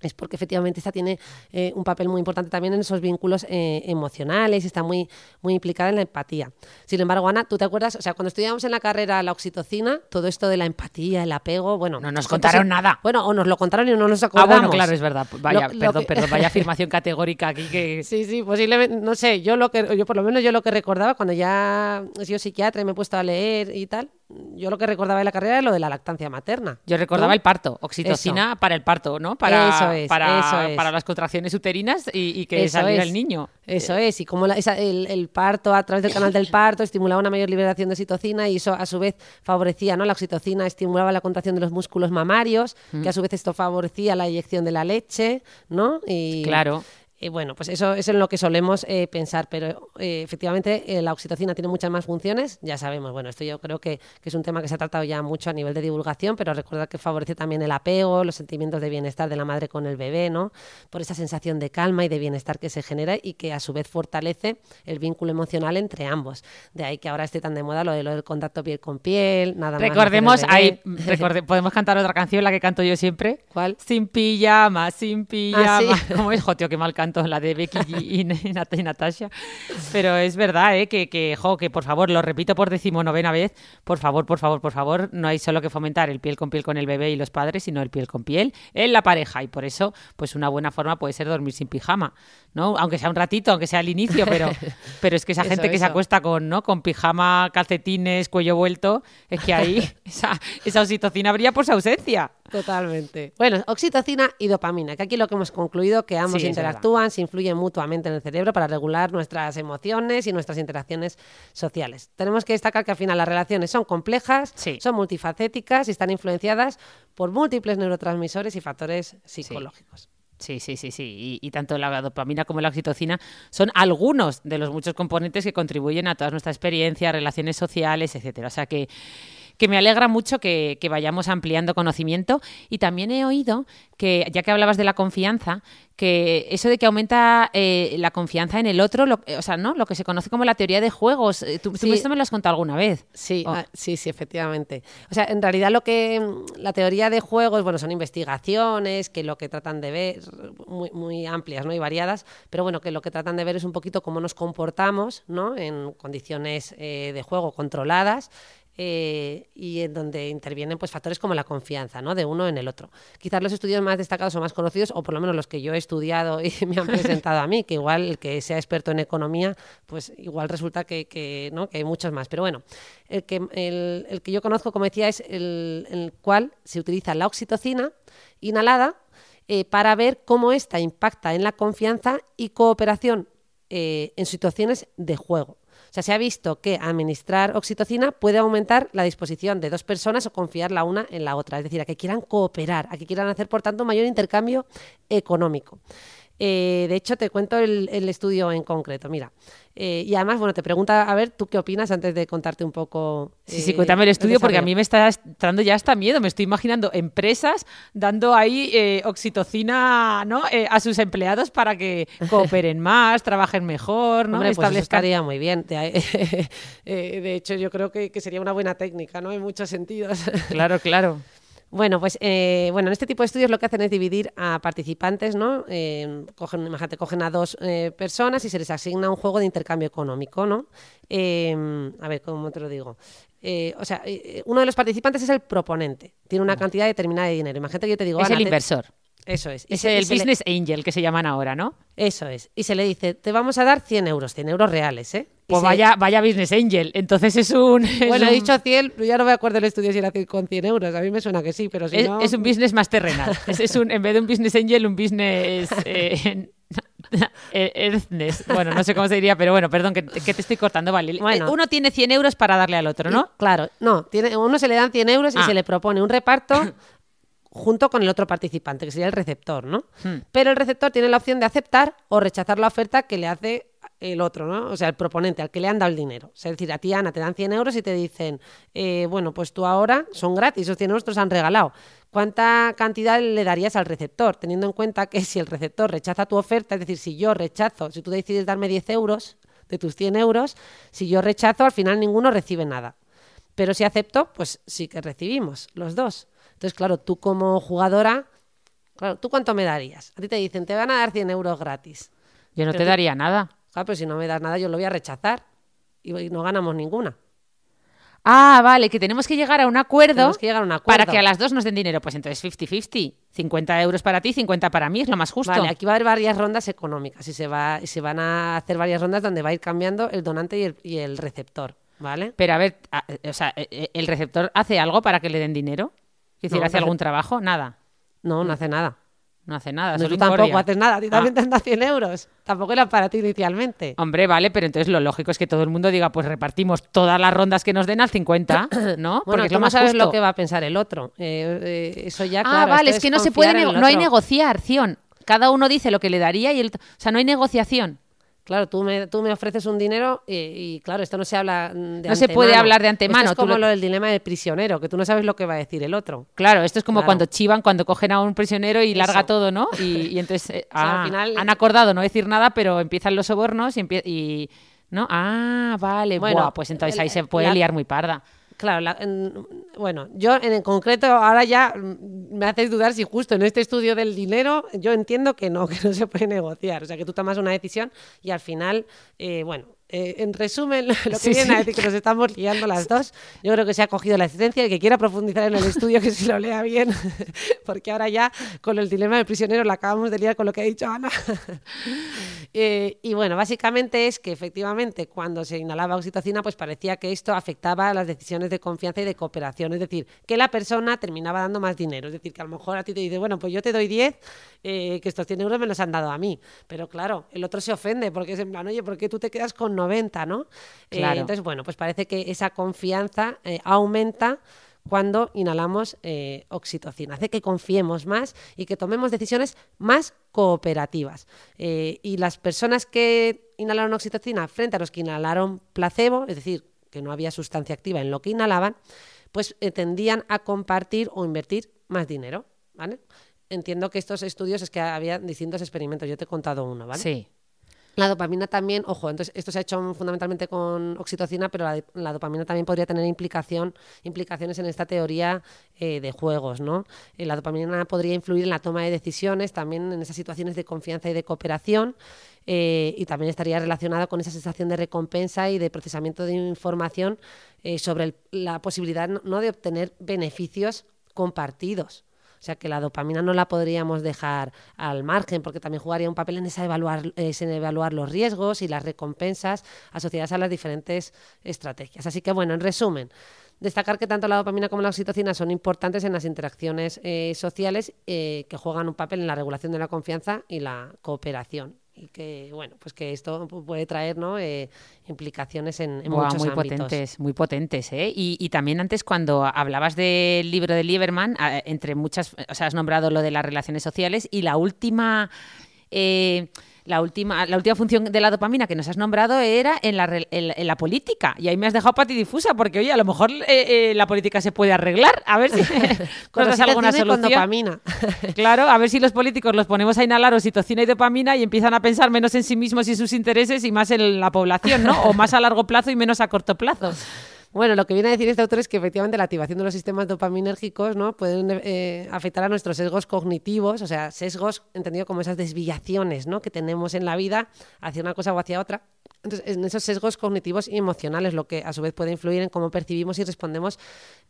es porque efectivamente esta tiene eh, un papel muy importante también en esos vínculos eh, emocionales y está muy, muy implicada en la empatía. Sin embargo, Ana, ¿tú te acuerdas? O sea, cuando estudiamos en la carrera la oxitocina, todo esto de la empatía, el apego, bueno...
No nos contaron nada.
Bueno, o nos lo contaron y no nos acordamos.
Ah, bueno, claro, es verdad. Vaya, lo, perdón, perdón, vaya [laughs] afirmación categórica aquí que...
Sí, sí, posiblemente, no sé, yo lo que, yo por lo menos yo lo que recordaba cuando ya he sido psiquiatra y me he puesto a leer y tal, yo lo que recordaba de la carrera era lo de la lactancia materna.
Yo recordaba el parto, oxitocina para el parto, ¿no? Para, eso es, para, para las contracciones uterinas y, que saliera el niño.
Eso es, y como el, parto a través del canal del parto estimulaba una mayor liberación de oxitocina y eso a su vez favorecía, ¿no? La oxitocina estimulaba la contracción de los músculos mamarios, que a su vez esto favorecía la eyección de la leche, ¿no?
Y, claro.
Y bueno, pues eso, es en lo que solemos eh, pensar, pero eh, efectivamente eh, la oxitocina tiene muchas más funciones, ya sabemos, bueno, esto yo creo que, es un tema que se ha tratado ya mucho a nivel de divulgación, pero recuerda que favorece también el apego, los sentimientos de bienestar de la madre con el bebé, ¿no? Por esa sensación de calma y de bienestar que se genera y que a su vez fortalece el vínculo emocional entre ambos. De ahí que ahora esté tan de moda lo, de, lo del contacto piel con piel, nada
más. Recordemos, ahí, [laughs] podemos cantar otra canción, la que canto yo siempre.
¿Cuál?
Sin pijama, sin pijama. Ah, [laughs] ¿Cómo es? Jotio, qué mal canto la de Becky y, [laughs] y, Natasha. Pero es verdad, ¿eh? que, que, jo, que por favor, lo repito por decimonovena vez, por favor, por favor, por favor, no hay solo que fomentar el piel con piel con el bebé y los padres, sino el piel con piel en la pareja. Y por eso, pues una buena forma puede ser dormir sin pijama, ¿no? Aunque sea un ratito, aunque sea al inicio, pero, [laughs] pero es que esa gente que se acuesta con, ¿no? con pijama, calcetines, cuello vuelto, es que ahí [laughs] esa, esa oxitocina habría por su ausencia.
Totalmente. Bueno, oxitocina y dopamina, que aquí lo que hemos concluido que ambos interactúan, se influyen mutuamente en el cerebro para regular nuestras emociones y nuestras interacciones sociales. Tenemos que destacar que al final las relaciones son complejas, son multifacéticas y están influenciadas por múltiples neurotransmisores y factores psicológicos.
Sí, sí, sí, sí. Y, tanto la dopamina como la oxitocina son algunos de los muchos componentes que contribuyen a toda nuestra experiencia, relaciones sociales, etcétera. O sea que que me alegra mucho que, vayamos ampliando conocimiento. Y también he oído que, ya que hablabas de la confianza, que eso de que aumenta eh, la confianza en el otro, lo, o sea, ¿no? Lo que se conoce como la teoría de juegos. Eh, tú, esto me lo has contado alguna vez.
Sí, oh. ah, sí, sí, efectivamente. O sea, en realidad lo que la teoría de juegos, bueno, son investigaciones que lo que tratan de ver, muy, muy amplias, ¿no? Y variadas, pero bueno, que lo que tratan de ver es un poquito cómo nos comportamos, ¿no? En condiciones eh, de juego controladas eh, y en donde intervienen pues, factores como la confianza ¿no? de uno en el otro. Quizás los estudios más destacados o más conocidos, o por lo menos los que yo he estudiado y [laughs] me han presentado a mí, que igual el que sea experto en economía, pues igual resulta que, ¿no? que hay muchos más. Pero bueno, el que, el, que yo conozco, como decía, es el, el cual se utiliza la oxitocina inhalada eh, para ver cómo ésta impacta en la confianza y cooperación eh, en situaciones de juego. O sea, se ha visto que administrar oxitocina puede aumentar la disposición de dos personas o confiar la una en la otra, es decir, a que quieran cooperar, a que quieran hacer, por tanto, mayor intercambio económico. Eh, de hecho, te cuento el, estudio en concreto. Mira, eh, y además, bueno, te pregunta, a ver, ¿tú qué opinas antes de contarte un poco?
sí, sí, cuéntame el estudio porque a mí me está dando ya hasta miedo. Me estoy imaginando empresas dando ahí eh, oxitocina ¿no? a sus empleados para que [laughs] cooperen más, trabajen mejor, ¿no?
Hombre, pues estaría muy bien. [laughs] De, hecho, yo creo que, que sería una buena técnica, ¿no? En muchos sentidos.
Claro, claro.
Bueno, pues eh, bueno, en este tipo de estudios lo que hacen es dividir a participantes, ¿no? Eh, cogen, imagínate, cogen a dos eh, personas y se les asigna un juego de intercambio económico, ¿no? a ver, ¿cómo te lo digo? o sea, uno de los participantes es el proponente, tiene una cantidad determinada de dinero. Imagínate que yo te digo...
Es el inversor.
Eso es.
Es el business angel que se llaman ahora, ¿no?
Eso es. Y se le dice, te vamos a dar 100 euros, 100 euros reales, ¿eh?
Pues vaya, vaya business angel. Entonces es un.
bueno, he dicho 100, ya no me acuerdo del estudio si era con 100 euros. A mí me suena que sí, pero si
es,
no.
Es un business más terrenal. es, un, en vez de un business angel, un business. Eh, [laughs] bueno, no sé cómo se diría, pero bueno, perdón, que, te estoy cortando, vale. Bueno, uno tiene 100 euros para darle al otro, ¿no?
claro, no, tiene, uno se le dan 100 euros y ah. se le propone un reparto [laughs] junto con el otro participante, que sería el receptor, ¿no? Hmm. Pero el receptor tiene la opción de aceptar o rechazar la oferta que le hace el otro, ¿no? O sea, el proponente, al que le han dado el dinero. es decir, a ti, Ana, te dan 100 euros y te dicen, eh, bueno, pues tú ahora son gratis, esos 100 euros te los han regalado. ¿cuánta cantidad le darías al receptor? Teniendo en cuenta que si el receptor rechaza tu oferta, es decir, si yo rechazo, si tú decides darme 10 euros de tus 100 euros, si yo rechazo, al final ninguno recibe nada. Pero si acepto, pues sí que recibimos los dos. Entonces, claro, tú como jugadora, claro, ¿tú cuánto me darías? A ti te dicen, te van a dar 100 euros gratis.
Yo no
Pero
te
tú-
daría nada.
Claro, pero si no me das nada, yo lo voy a rechazar y y no ganamos ninguna.
Ah, vale, que tenemos que llegar a un acuerdo,
Tenemos que llegar a un acuerdo.
para que a las dos nos den dinero. Pues entonces 50-50. 50 euros para ti, 50 para mí, es lo más justo.
Vale, aquí va a haber varias rondas económicas y se, va, y se van a hacer varias rondas donde va a ir cambiando el donante y el, y el receptor, ¿vale?
Pero a ver, a- o sea, eh, eh, ¿el receptor hace algo para que le den dinero? Es decir,
No,
¿hace algún trabajo? Nada.
No, no hace nada.
No hace nada.
No, tú tampoco haces nada, a ti también
Ah.
te han dado 100 euros. Tampoco era para ti inicialmente.
Hombre, vale, pero entonces lo lógico es que todo el mundo diga, pues repartimos todas las rondas que nos den al 50, [clears throat] ¿no?
Bueno,
Porque es lo más
sabes
justo.
lo que va a pensar el otro. Eh, eh, eso ya,
ah,
claro.
vale,
esto
es que no se puede, no hay negociación. Cada uno dice lo que le daría y el, o sea, no hay negociación.
Claro, tú me, tú me ofreces un dinero y, y, claro, esto no se habla mm, de
No se puede hablar de antemano,
Esto es
tú
como
lo-
lo del dilema del prisionero, que tú no sabes lo que va a decir el otro.
Claro, esto es como
Claro.
cuando chivan, cuando cogen a un prisionero y larga todo, ¿no? Y, y [laughs] entonces eh,
O sea, al
ah,
final-
han acordado no decir nada, pero empiezan los sobornos y, empie- y ¿no? Ah, vale,
Bueno,
buah, pues entonces
el-
ahí se puede
la-
liar muy parda.
Claro, la- en- bueno, yo en el concreto ahora ya me haces dudar si justo en este estudio del dinero yo entiendo que no, [laughs] que no se puede negociar. O sea, que tú tomas una decisión y al final, eh, bueno, eh, en resumen, [laughs] lo que
Sí,
viene a decir que nos estamos liando las dos, yo creo que se ha cogido la esencia. El que quiera profundizar en el estudio, que se lo lea bien, [laughs] porque ahora ya con el dilema del prisionero la acabamos de liar con lo que ha dicho Ana. [laughs] Eh, y bueno, básicamente es que efectivamente cuando se inhalaba oxitocina, pues parecía que esto afectaba a las decisiones de confianza y de cooperación. Es decir, que la persona terminaba dando más dinero. Es decir, que a lo mejor a ti te dice, bueno, pues yo te doy 10, eh, que estos 100 euros me los han dado a mí. Pero claro, el otro se ofende porque es en plan, oye, ¿por qué tú te quedas con 90, no? Eh,
Claro.
entonces, bueno, pues parece que esa confianza eh, aumenta cuando inhalamos eh, oxitocina. Hace que confiemos más y que tomemos decisiones más cooperativas. Y las personas que inhalaron oxitocina frente a los que inhalaron placebo, es decir, que no había sustancia activa en lo que inhalaban, pues tendían a compartir o invertir más dinero. ¿vale? Entiendo que estos estudios es que había distintos experimentos. Yo te he contado uno, ¿vale?
Sí.
La dopamina también, ojo, entonces esto se ha hecho fundamentalmente con oxitocina, pero la, dopamina también podría tener implicación, implicaciones en esta teoría eh, de juegos, ¿no? Eh, la dopamina podría influir en la toma de decisiones, también en esas situaciones de confianza y de cooperación, eh, y también estaría relacionada con esa sensación de recompensa y de procesamiento de información eh, sobre el- la posibilidad no de obtener beneficios compartidos. O sea que la dopamina no la podríamos dejar al margen, porque también jugaría un papel en esa evaluar, en evaluar los riesgos y las recompensas asociadas a las diferentes estrategias. Así que bueno, en resumen, destacar que tanto la dopamina como la oxitocina son importantes en las interacciones eh, sociales eh, que juegan un papel en la regulación de la confianza y la cooperación. Y que bueno, pues que esto pu- puede traer ¿no? Eh, implicaciones en, en
Buah,
muchos
muy
ámbitos.
potentes, muy potentes, ¿eh? Y, y también antes cuando hablabas del libro de Lieberman, entre muchas, o sea, has nombrado lo de las relaciones sociales y la última, eh, la última, la última función de la dopamina que nos has nombrado era en la, en la- en la política. Y ahí me has dejado patidifusa porque, oye, a lo mejor eh, eh, la política se puede arreglar. A ver si [laughs] [laughs]
Con
nos das alguna
con
solución.
dopamina. [laughs]
Claro, a ver si los políticos los ponemos a inhalar oxitocina y dopamina y empiezan a pensar menos en sí mismos y sus intereses y más en la población, ¿no? O más a largo plazo y menos a corto plazo.
Bueno, lo que viene a decir este autor es que efectivamente la activación de los sistemas dopaminérgicos ¿no? pueden eh, afectar a nuestros sesgos cognitivos, o sea, sesgos entendido como esas desviaciones ¿no? que tenemos en la vida hacia una cosa o hacia otra. Entonces, en esos sesgos cognitivos y emocionales, lo que a su vez puede influir en cómo percibimos y respondemos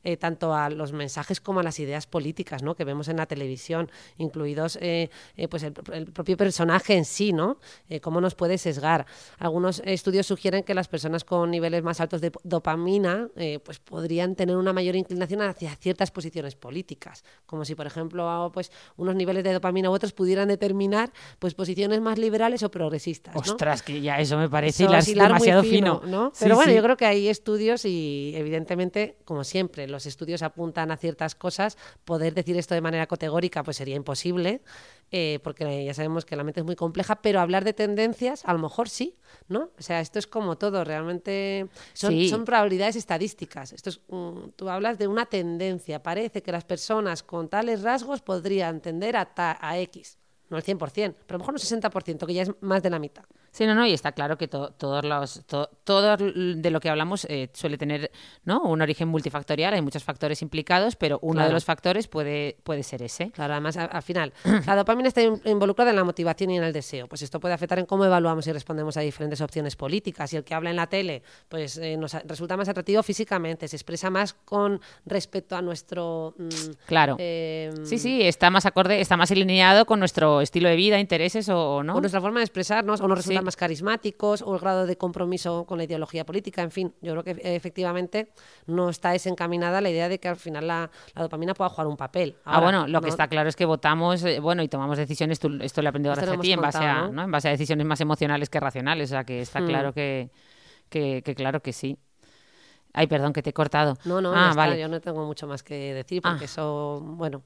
eh, tanto a los mensajes como a las ideas políticas ¿no? que vemos en la televisión, incluidos eh, eh, pues el, el propio personaje en sí, ¿no? Eh, cómo nos puede sesgar. Algunos estudios sugieren que las personas con niveles más altos de dopamina eh, pues podrían tener una mayor inclinación hacia ciertas posiciones políticas, como si, por ejemplo, pues unos niveles de dopamina u otros pudieran determinar pues posiciones más liberales o progresistas. ¿no?
Ostras, que ya eso me parece parece hilar
hilar
demasiado fino.
¿no?
Sí,
Pero bueno,
sí.
yo creo que hay estudios y evidentemente, como siempre, los estudios apuntan a ciertas cosas. Poder decir esto de manera categórica pues sería imposible, eh, porque ya sabemos que la mente es muy compleja, pero hablar de tendencias, a lo mejor sí, ¿no? O sea, esto es como todo, realmente son,
Sí.
son probabilidades estadísticas. Esto es, tú hablas de una tendencia. Parece que las personas con tales rasgos podrían tender a, ta- a X. No el 100%, pero a lo mejor un 60%, que ya es más de la mitad.
Sí, no, no, y está claro que to- todos los, to- todo de lo que hablamos eh, suele tener ¿no? un origen multifactorial, hay muchos factores implicados, pero uno
Claro.
de los factores puede, puede ser ese.
Claro, además, a- al final, [clears throat] la dopamina está in- involucrada en la motivación y en el deseo. Pues esto puede afectar en cómo evaluamos y respondemos a diferentes opciones políticas. Y el que habla en la tele, pues eh, nos resulta más atractivo físicamente, se expresa más con respecto a nuestro. mm,
Claro.
eh,
Sí, sí, está más acorde, está más alineado con nuestro estilo de vida, intereses o, o no.
O nuestra forma de expresarnos, o nos resultan
Sí.
Más carismáticos, o el grado de compromiso con la ideología política, en fin, yo creo que eh, efectivamente no está desencaminada la idea de que al final la, la dopamina pueda jugar un papel.
ah,
Ahora,
bueno, lo que está claro es que votamos, eh, bueno, y tomamos decisiones, tú- esto lo he aprendido
Esto lo
gracias a
hemos
ti, en base, a,
¿no?
¿no? en base a decisiones más emocionales que racionales, o sea que está
Mm.
claro que, que, que claro que sí. Ay, perdón, que te he cortado.
No, no,
ah,
ya está,
vale.
yo no tengo mucho más que decir porque
Ah.
eso, bueno,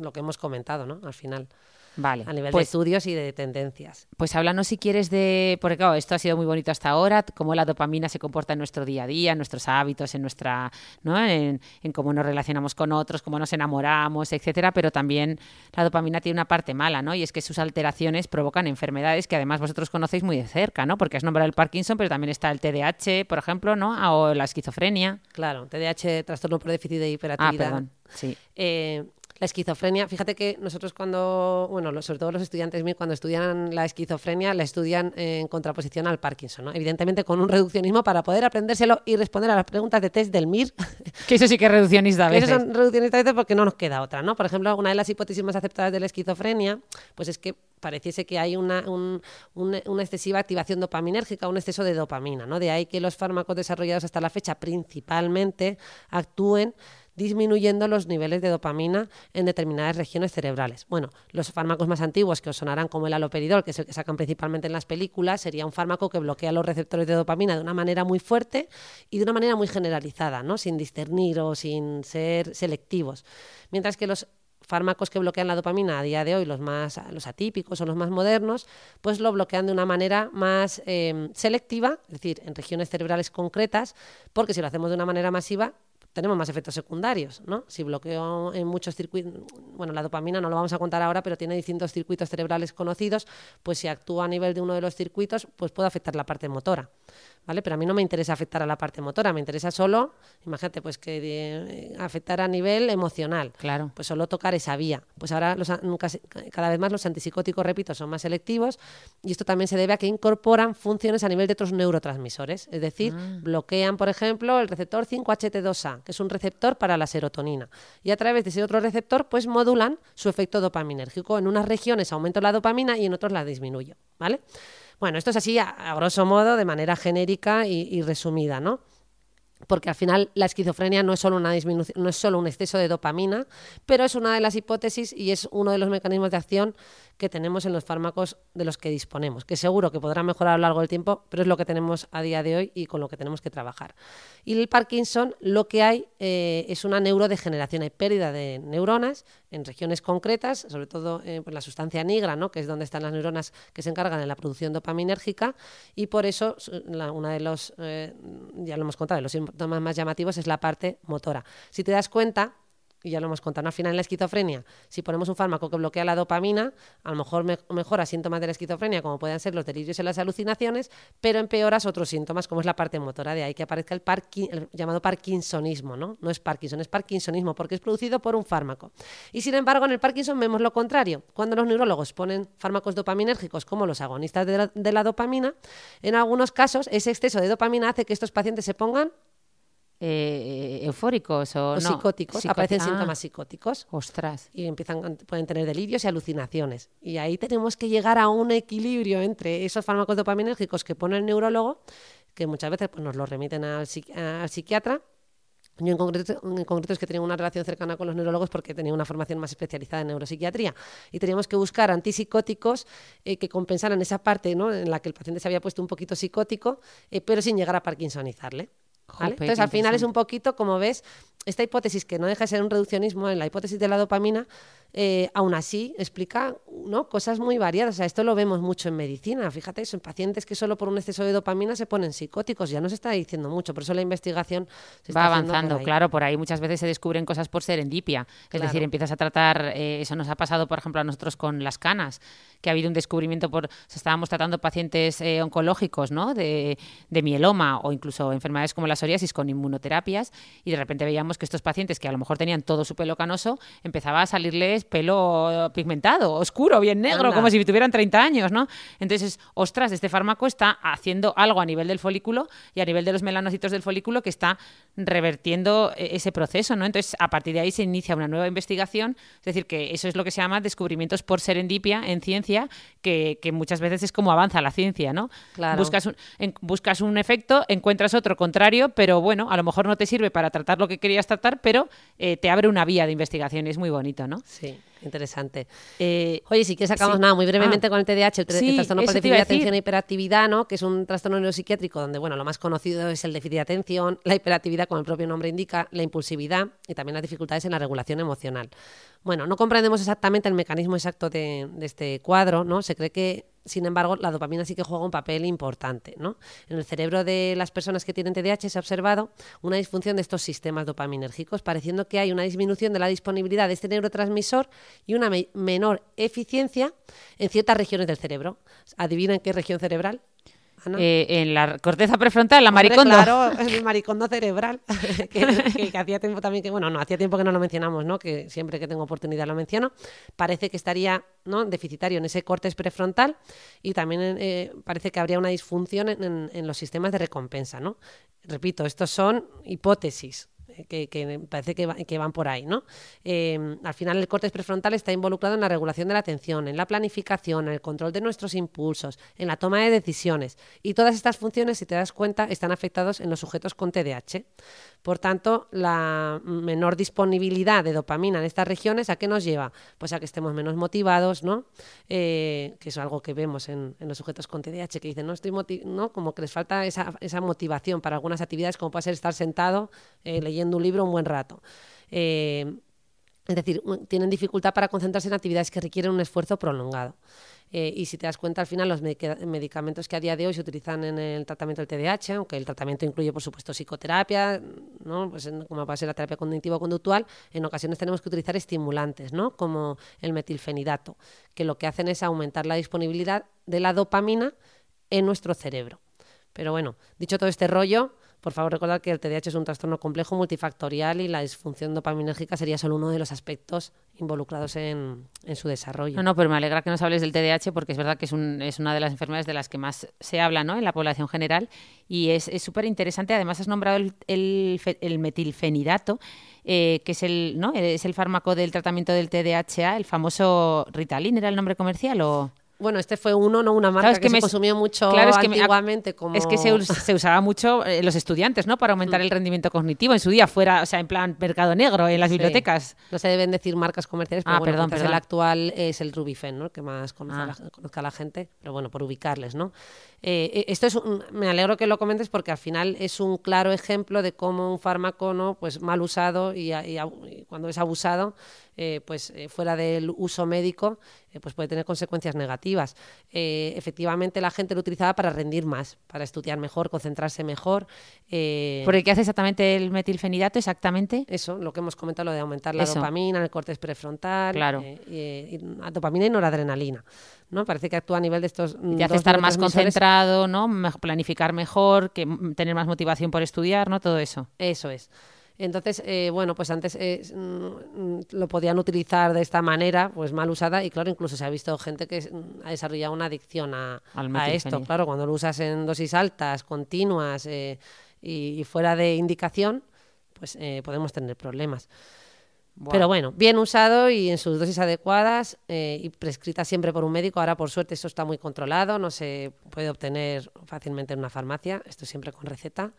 lo que hemos comentado, ¿no? Al final,
Vale.
a nivel de
pues,
estudios y de tendencias.
Pues háblanos si quieres de, porque claro, esto ha sido muy bonito hasta ahora, cómo la dopamina se comporta en nuestro día a día, en nuestros hábitos, en nuestra, ¿no? En, en cómo nos relacionamos con otros, cómo nos enamoramos, etcétera, pero también la dopamina tiene una parte mala, ¿no? Y es que sus alteraciones provocan enfermedades que además vosotros conocéis muy de cerca, ¿no? Porque has nombrado el Parkinson, pero también está el TDAH, por ejemplo, ¿no? Ah, O la esquizofrenia.
Claro, TDAH, trastorno por déficit de
Ah,
hiperactividad.
perdón. Sí.
Eh, la esquizofrenia, fíjate que nosotros cuando, bueno, sobre todo los estudiantes míos, cuando estudian la esquizofrenia, la estudian en contraposición al Parkinson, ¿no? Evidentemente con un reduccionismo para poder aprendérselo y responder a las preguntas de test del MIR,
Que eso sí que es reduccionista a [laughs]
Que
veces.
Esas son reduccionistas a veces porque no nos queda otra, ¿no? Por ejemplo, una de las hipótesis más aceptadas de la esquizofrenia, pues es que pareciese que hay una, un- un- una excesiva activación dopaminérgica, un exceso de dopamina, ¿no? De ahí que los fármacos desarrollados hasta la fecha principalmente actúen disminuyendo los niveles de dopamina en determinadas regiones cerebrales. Bueno, los fármacos más antiguos que os sonarán como el aloperidol, que es el que sacan principalmente en las películas, sería un fármaco que bloquea los receptores de dopamina de una manera muy fuerte y de una manera muy generalizada, ¿no? Sin discernir o sin ser selectivos. Mientras que los fármacos que bloquean la dopamina a día de hoy, los más los atípicos o los más modernos, pues lo bloquean de una manera más eh, selectiva, es decir, en regiones cerebrales concretas, porque si lo hacemos de una manera masiva, tenemos más efectos secundarios, ¿no? Si bloqueo en muchos circuitos, bueno, la dopamina no lo vamos a contar ahora, pero tiene distintos circuitos cerebrales conocidos, pues si actúa a nivel de uno de los circuitos, pues puede afectar la parte motora, ¿vale? Pero a mí no me interesa afectar a la parte motora, me interesa solo, imagínate, pues que eh, afectar a nivel emocional,
Claro.
pues solo tocar esa vía. Pues ahora los, cada vez más los antipsicóticos, repito, son más selectivos y esto también se debe a que incorporan funciones a nivel de otros neurotransmisores, es decir, bloquean, por ejemplo, el receptor 5HT2A, que es un receptor para la serotonina, y a través de ese otro receptor, pues modulan su efecto dopaminérgico. En unas regiones aumento la dopamina y en otros la disminuyo, ¿vale? Bueno, esto es así a, a grosso modo, de manera genérica y, resumida, ¿no? porque al final la esquizofrenia no es solo una disminución, no es solo un exceso de dopamina, pero es una de las hipótesis y es uno de los mecanismos de acción que tenemos en los fármacos de los que disponemos, que seguro que podrán mejorar a lo largo del tiempo, pero es lo que tenemos a día de hoy y con lo que tenemos que trabajar. Y el Parkinson lo que hay eh, es una neurodegeneración, hay pérdida de neuronas en regiones concretas, sobre todo eh, la sustancia negra, ¿no? que es donde están las neuronas que se encargan de la producción dopaminérgica, y por eso la- una de los, eh, ya lo hemos contado, de los síntomas más llamativos es la parte motora. Si te das cuenta, y ya lo hemos contado, al final en la esquizofrenia, si ponemos un fármaco que bloquea la dopamina, a lo mejor me- mejora síntomas de la esquizofrenia, como pueden ser los delirios y las alucinaciones, pero empeoras otros síntomas, como es la parte motora, de ahí que aparezca el, llamado parkinsonismo, ¿no? No es Parkinson, es parkinsonismo, porque es producido por un fármaco. Y sin embargo, en el Parkinson vemos lo contrario. Cuando los neurólogos ponen fármacos dopaminérgicos, como los agonistas de la dopamina, en algunos casos ese exceso de dopamina hace que estos pacientes se pongan
Eh, eufóricos o,
o
no?
psicóticos, aparecen
ah,
síntomas psicóticos
Ostras.
y empiezan pueden tener delirios y alucinaciones. Y ahí tenemos que llegar a un equilibrio entre esos fármacos dopaminérgicos que pone el neurólogo, que muchas veces pues, nos los remiten al, psiqui- al psiquiatra, Yo en concreto, en concreto es que tenía una relación cercana con los neurólogos porque tenía una formación más especializada en neuropsiquiatría y teníamos que buscar antipsicóticos eh, que compensaran esa parte ¿no? en la que el paciente se había puesto un poquito psicótico, eh, pero sin llegar a parkinsonizarle. Entonces, al final es un poquito, como ves, esta hipótesis que no deja de ser un reduccionismo en la hipótesis de la dopamina, eh, aún así explica ¿no? cosas muy variadas. O sea, esto lo vemos mucho en medicina. Fíjate eso, en pacientes que solo por un exceso de dopamina se ponen psicóticos. Ya no se está diciendo mucho, por eso la investigación se está
Va
por
avanzando, claro, por ahí muchas veces se descubren cosas por serendipia. Es
Claro.
decir, empiezas a tratar, eh, eso nos ha pasado, por ejemplo, a nosotros con las canas, que ha habido un descubrimiento por, o sea, estábamos tratando pacientes eh, oncológicos, ¿no? De, de mieloma o incluso enfermedades como la psoriasis con inmunoterapias y de repente veíamos que estos pacientes que a lo mejor tenían todo su pelo canoso, empezaba a salirles pelo pigmentado, oscuro, bien negro,
Anda.
como si tuvieran 30 años, ¿no? Entonces, ostras, este fármaco está haciendo algo a nivel del folículo y a nivel de los melanocitos del folículo que está revertiendo eh, ese proceso, ¿no? Entonces, a partir de ahí se inicia una nueva investigación, es decir, que eso es lo que se llama descubrimientos por serendipia en ciencia, que, que muchas veces es como avanza la ciencia, ¿no?
Claro.
Buscas, un, en- buscas un efecto, encuentras otro contrario, pero bueno, a lo mejor no te sirve para tratar lo que querías tratar, pero eh, te abre una vía de investigación y es muy bonito, ¿no?
Sí, interesante.
Eh,
Oye, si quieres acabamos
Sí.
nada muy brevemente
Ah.
con el TDAH, el, el
Sí,
trastorno por déficit de atención e hiperactividad, ¿no? que es un trastorno neuropsiquiátrico donde, bueno, lo más conocido es el déficit de atención, la hiperactividad, como el propio nombre indica, la impulsividad y también las dificultades en la regulación emocional. Bueno, no comprendemos exactamente el mecanismo exacto de, de este cuadro, ¿no? Se cree que sin embargo, la dopamina sí que juega un papel importante. ¿no? En el cerebro de las personas que tienen TDAH se ha observado una disfunción de estos sistemas dopaminérgicos, pareciendo que hay una disminución de la disponibilidad de este neurotransmisor y una me- menor eficiencia en ciertas regiones del cerebro. ¿Adivinen qué región cerebral?
Eh, en la corteza prefrontal, la
Hombre,
maricondo.
Claro, el [laughs] maricondo cerebral, [laughs] que, que- que hacía tiempo también que, bueno, no, hacía tiempo que no lo mencionamos, ¿no? Que siempre que tengo oportunidad lo menciono. Parece que estaría ¿no? deficitario en ese córtex prefrontal y también eh, parece que habría una disfunción en, en- en los sistemas de recompensa, ¿no? Repito, estos son hipótesis. Que, parece que, va- que van por ahí, ¿no? Eh, al final el córtex prefrontal está involucrado en la regulación de la atención, en la planificación, en el control de nuestros impulsos, en la toma de decisiones. Y todas estas funciones, si te das cuenta, están afectados en los sujetos con TDAH. Por tanto, la menor disponibilidad de dopamina en estas regiones, ¿a qué nos lleva? Pues a que estemos menos motivados, ¿no? Eh, que es algo que vemos en, los sujetos con TDAH, que dicen, no estoy ¿no? Como que les falta esa, esa motivación para algunas actividades, como puede ser estar sentado eh, leyendo un libro un buen rato. Eh, es decir, tienen dificultad para concentrarse en actividades que requieren un esfuerzo prolongado. Eh, y si te das cuenta, al final los medica- medicamentos que a día de hoy se utilizan en el tratamiento del TDAH, aunque el tratamiento incluye, por supuesto, psicoterapia, ¿no? pues como puede ser la terapia cognitivo-conductual, en ocasiones tenemos que utilizar estimulantes, ¿no? como el metilfenidato, que lo que hacen es aumentar la disponibilidad de la dopamina en nuestro cerebro. Pero bueno, dicho todo este rollo, por favor recordad que el TDAH es un trastorno complejo multifactorial y la disfunción dopaminérgica sería solo uno de los aspectos involucrados en, su desarrollo.
No, no, pero me alegra que nos hables del TDAH porque es verdad que es, un- es una de las enfermedades de las que más se habla ¿no? en la población general y es súper interesante. Además, has nombrado el metilfenidato, eh, que es el, ¿no? es el fármaco del tratamiento del TDAH, el famoso Ritalin, ¿era el nombre comercial o...?
Bueno, este fue uno, no una marca
Claro, es
que,
que
se
me-
consumió mucho
Claro, es que me-
antiguamente como...
Es que se, us- se usaba mucho en los estudiantes, ¿no? Para aumentar el rendimiento cognitivo en su día, fuera, o sea, en plan mercado negro, en las
Sí.
bibliotecas.
No se deben decir marcas comerciales, pero
Ah,
bueno,
perdón, perdón.
el actual es el Rubifen, ¿no? Que más conoce
Ah.
la, conozca la gente, pero bueno, por ubicarles, ¿no? Eh, eh, esto es un- me alegro que lo comentes porque al final es un claro ejemplo de cómo un fármaco, ¿no? Pues mal usado y, y y cuando es abusado, eh, pues eh, fuera del uso médico, eh, pues puede tener consecuencias negativas. Efectivamente, la gente lo utilizaba para rendir más, para estudiar mejor, concentrarse mejor.
Porque ¿qué hace exactamente el metilfenidato? Exactamente.
eso, lo que hemos comentado, lo de aumentar la
Eso.
dopamina, el cortes prefrontal,
Claro.
y- dopamina y noradrenalina. ¿no? Parece que actúa a nivel de estos.
Te hace estar más concentrado, ¿no? Planificar mejor, que tener más motivación por estudiar, ¿no? Todo eso.
Eso es. Entonces, eh, bueno, pues antes eh, mm, lo podían utilizar de esta manera, pues mal usada, y claro, incluso se ha visto gente que mm, ha desarrollado una adicción a, esto. Claro, cuando lo usas en dosis altas, continuas eh, y, y fuera de indicación, pues eh, podemos tener problemas. Pero bueno, bien usado y en sus dosis adecuadas eh, y prescrita siempre por un médico. Ahora, por suerte, eso está muy controlado, no se puede obtener fácilmente en una farmacia, esto siempre con receta.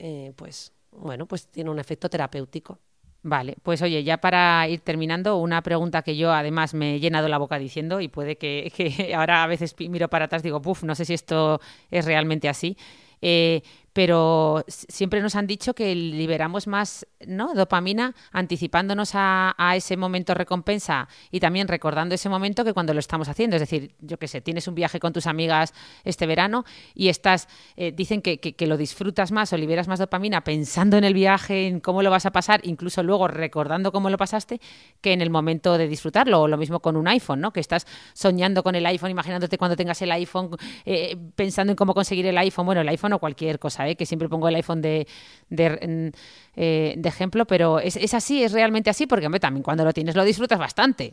Eh, pues bueno, pues tiene un efecto terapéutico.
Vale, pues oye, ya para ir terminando, una pregunta que yo además me he llenado la boca diciendo y puede que, [laughs] que ahora a veces miro para atrás y digo, puf, no sé si esto es realmente así. Eh, pero siempre nos han dicho que liberamos más ¿no? dopamina anticipándonos a, ese momento recompensa y también recordando ese momento que cuando lo estamos haciendo. Es decir, yo qué sé, tienes un viaje con tus amigas este verano y estás, eh, dicen que, que, lo disfrutas más o liberas más dopamina pensando en el viaje, en cómo lo vas a pasar, incluso luego recordando cómo lo pasaste, que en el momento de disfrutarlo. O lo mismo con un iPhone, ¿no? que estás soñando con el iPhone, imaginándote cuando tengas el iPhone, eh, pensando en cómo conseguir el iPhone, bueno, el iPhone o cualquier cosa ¿eh? que siempre pongo el iPhone de, de, eh, ejemplo, pero es, es, así, es realmente así, porque también cuando lo tienes lo disfrutas bastante.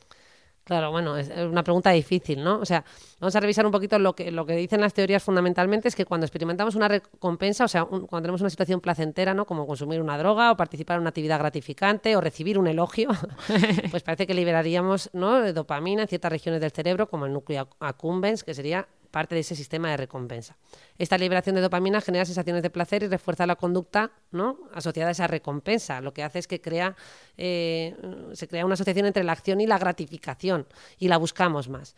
Claro, bueno, es una pregunta difícil, ¿no? O sea, vamos a revisar un poquito lo que, lo que dicen las teorías fundamentalmente, es que cuando experimentamos una recompensa, o sea, cuando tenemos una situación placentera, ¿no? Como consumir una droga o participar en una actividad gratificante o recibir un elogio, [laughs] pues parece que liberaríamos, ¿no? Dopamina en ciertas regiones del cerebro, como el núcleo accumbens, que sería parte de ese sistema de recompensa. Esta liberación de dopamina genera sensaciones de placer y refuerza la conducta ¿no? asociada a esa recompensa. Lo que hace es que crea, eh, se crea una asociación entre la acción y la gratificación y la buscamos más.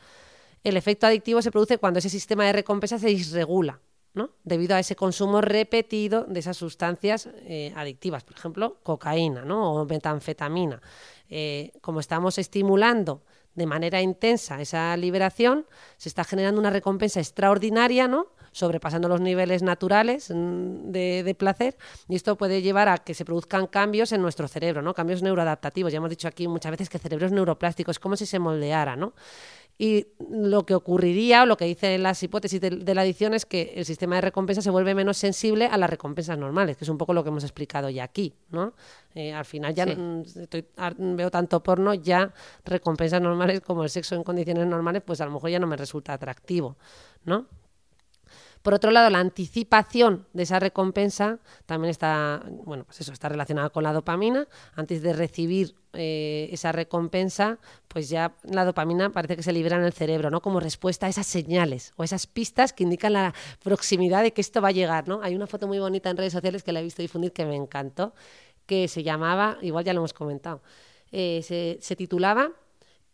El efecto adictivo se produce cuando ese sistema de recompensa se disregula. ¿no? debido a ese consumo repetido de esas sustancias eh, adictivas, por ejemplo, cocaína ¿no? o metanfetamina. Eh, como estamos estimulando de manera intensa esa liberación, se está generando una recompensa extraordinaria, ¿no? sobrepasando los niveles naturales mm, de, placer y esto puede llevar a que se produzcan cambios en nuestro cerebro, ¿no? cambios neuroadaptativos. Ya hemos dicho aquí muchas veces que el cerebro es neuroplástico, es como si se moldeara. ¿no? Y lo que ocurriría, o lo que dicen las hipótesis de, la adicción, es que el sistema de recompensa se vuelve menos sensible a las recompensas normales, que es un poco lo que hemos explicado ya aquí. ¿no? Eh, al final ya veo tanto porno, ya recompensas normales como el sexo en condiciones normales, pues a lo mejor ya no me resulta atractivo. ¿no? Por otro lado, la anticipación de esa recompensa también está, bueno, pues eso, está relacionada con la dopamina. Antes de recibir eh, esa recompensa, pues ya la dopamina parece que se libera en el cerebro, ¿no? Como respuesta a esas señales o esas pistas que indican la proximidad de que esto va a llegar, ¿no? Hay una foto muy bonita en redes sociales que la he visto difundir que me encantó, que se llamaba, igual ya lo hemos comentado, eh, se, titulaba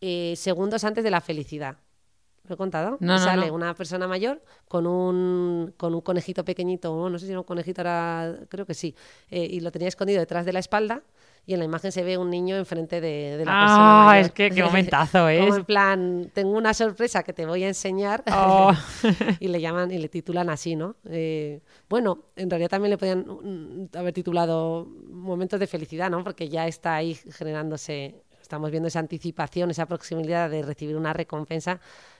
eh, Segundos antes de la felicidad. ¿Lo he contado?
No,
Sale una persona mayor con un, con un conejito pequeñito, no sé si era un conejito, era, creo que sí, eh, y lo tenía escondido detrás de la espalda y en la imagen se ve un niño enfrente de, de la persona
ah, es que qué [laughs] momentazo es.
Como en plan, tengo una sorpresa que te voy a enseñar oh. [laughs] y le llaman y le titulan así, ¿no? Eh, bueno, en realidad también le podían mm, haber titulado momentos de felicidad, ¿no? Porque ya está ahí generándose, estamos viendo esa anticipación, esa proximidad de recibir una recompensa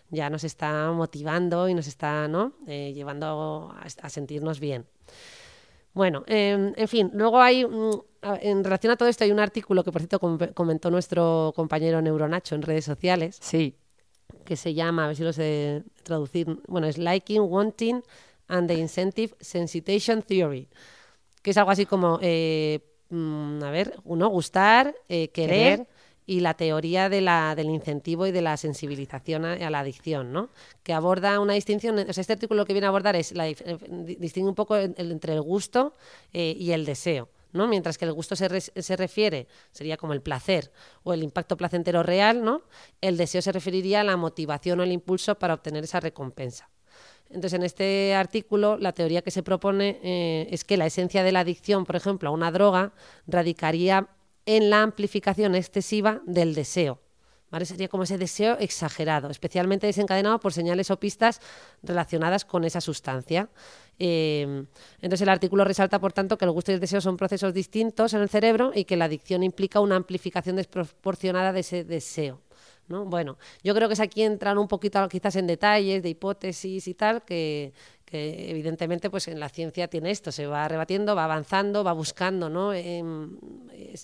ya nos está motivando y nos está ¿no? Eh, llevando a, sentirnos bien. Bueno, em, en fin, luego hay, mm, en relación a todo esto, hay un artículo que por cierto comentó nuestro compañero Neuronacho en redes sociales.
Sí.
Que se llama, a ver si lo sé traducir, bueno, es Liking, Wanting and the Incentive Sensitization Theory, que es algo así como, eh, mm, a ver, uno, gustar, eh, querer y la teoría de la, del incentivo y de la sensibilización a, la adicción, ¿no? que aborda una distinción, este artículo lo que viene a abordar es, la, eh, distingue un poco entre el gusto eh, y el deseo. ¿no? Mientras que el gusto se, se, refiere, sería como el placer o el impacto placentero real, ¿no? el deseo se referiría a la motivación o el impulso para obtener esa recompensa. Entonces, en este artículo, la teoría que se propone eh, es que la esencia de la adicción, por ejemplo, a una droga, radicaría en la amplificación excesiva del deseo. ¿Vale? Sería como ese deseo exagerado, especialmente desencadenado por señales o pistas relacionadas con esa sustancia. Eh, entonces el artículo resalta, por tanto, que el gusto y el deseo son procesos distintos en el cerebro y que la adicción implica una amplificación desproporcionada de ese deseo. ¿no? Bueno, yo creo que es aquí entrar un poquito quizás en detalles de hipótesis y tal, que, que evidentemente pues en la ciencia tiene esto, se va rebatiendo, va avanzando, va buscando ¿no? Em,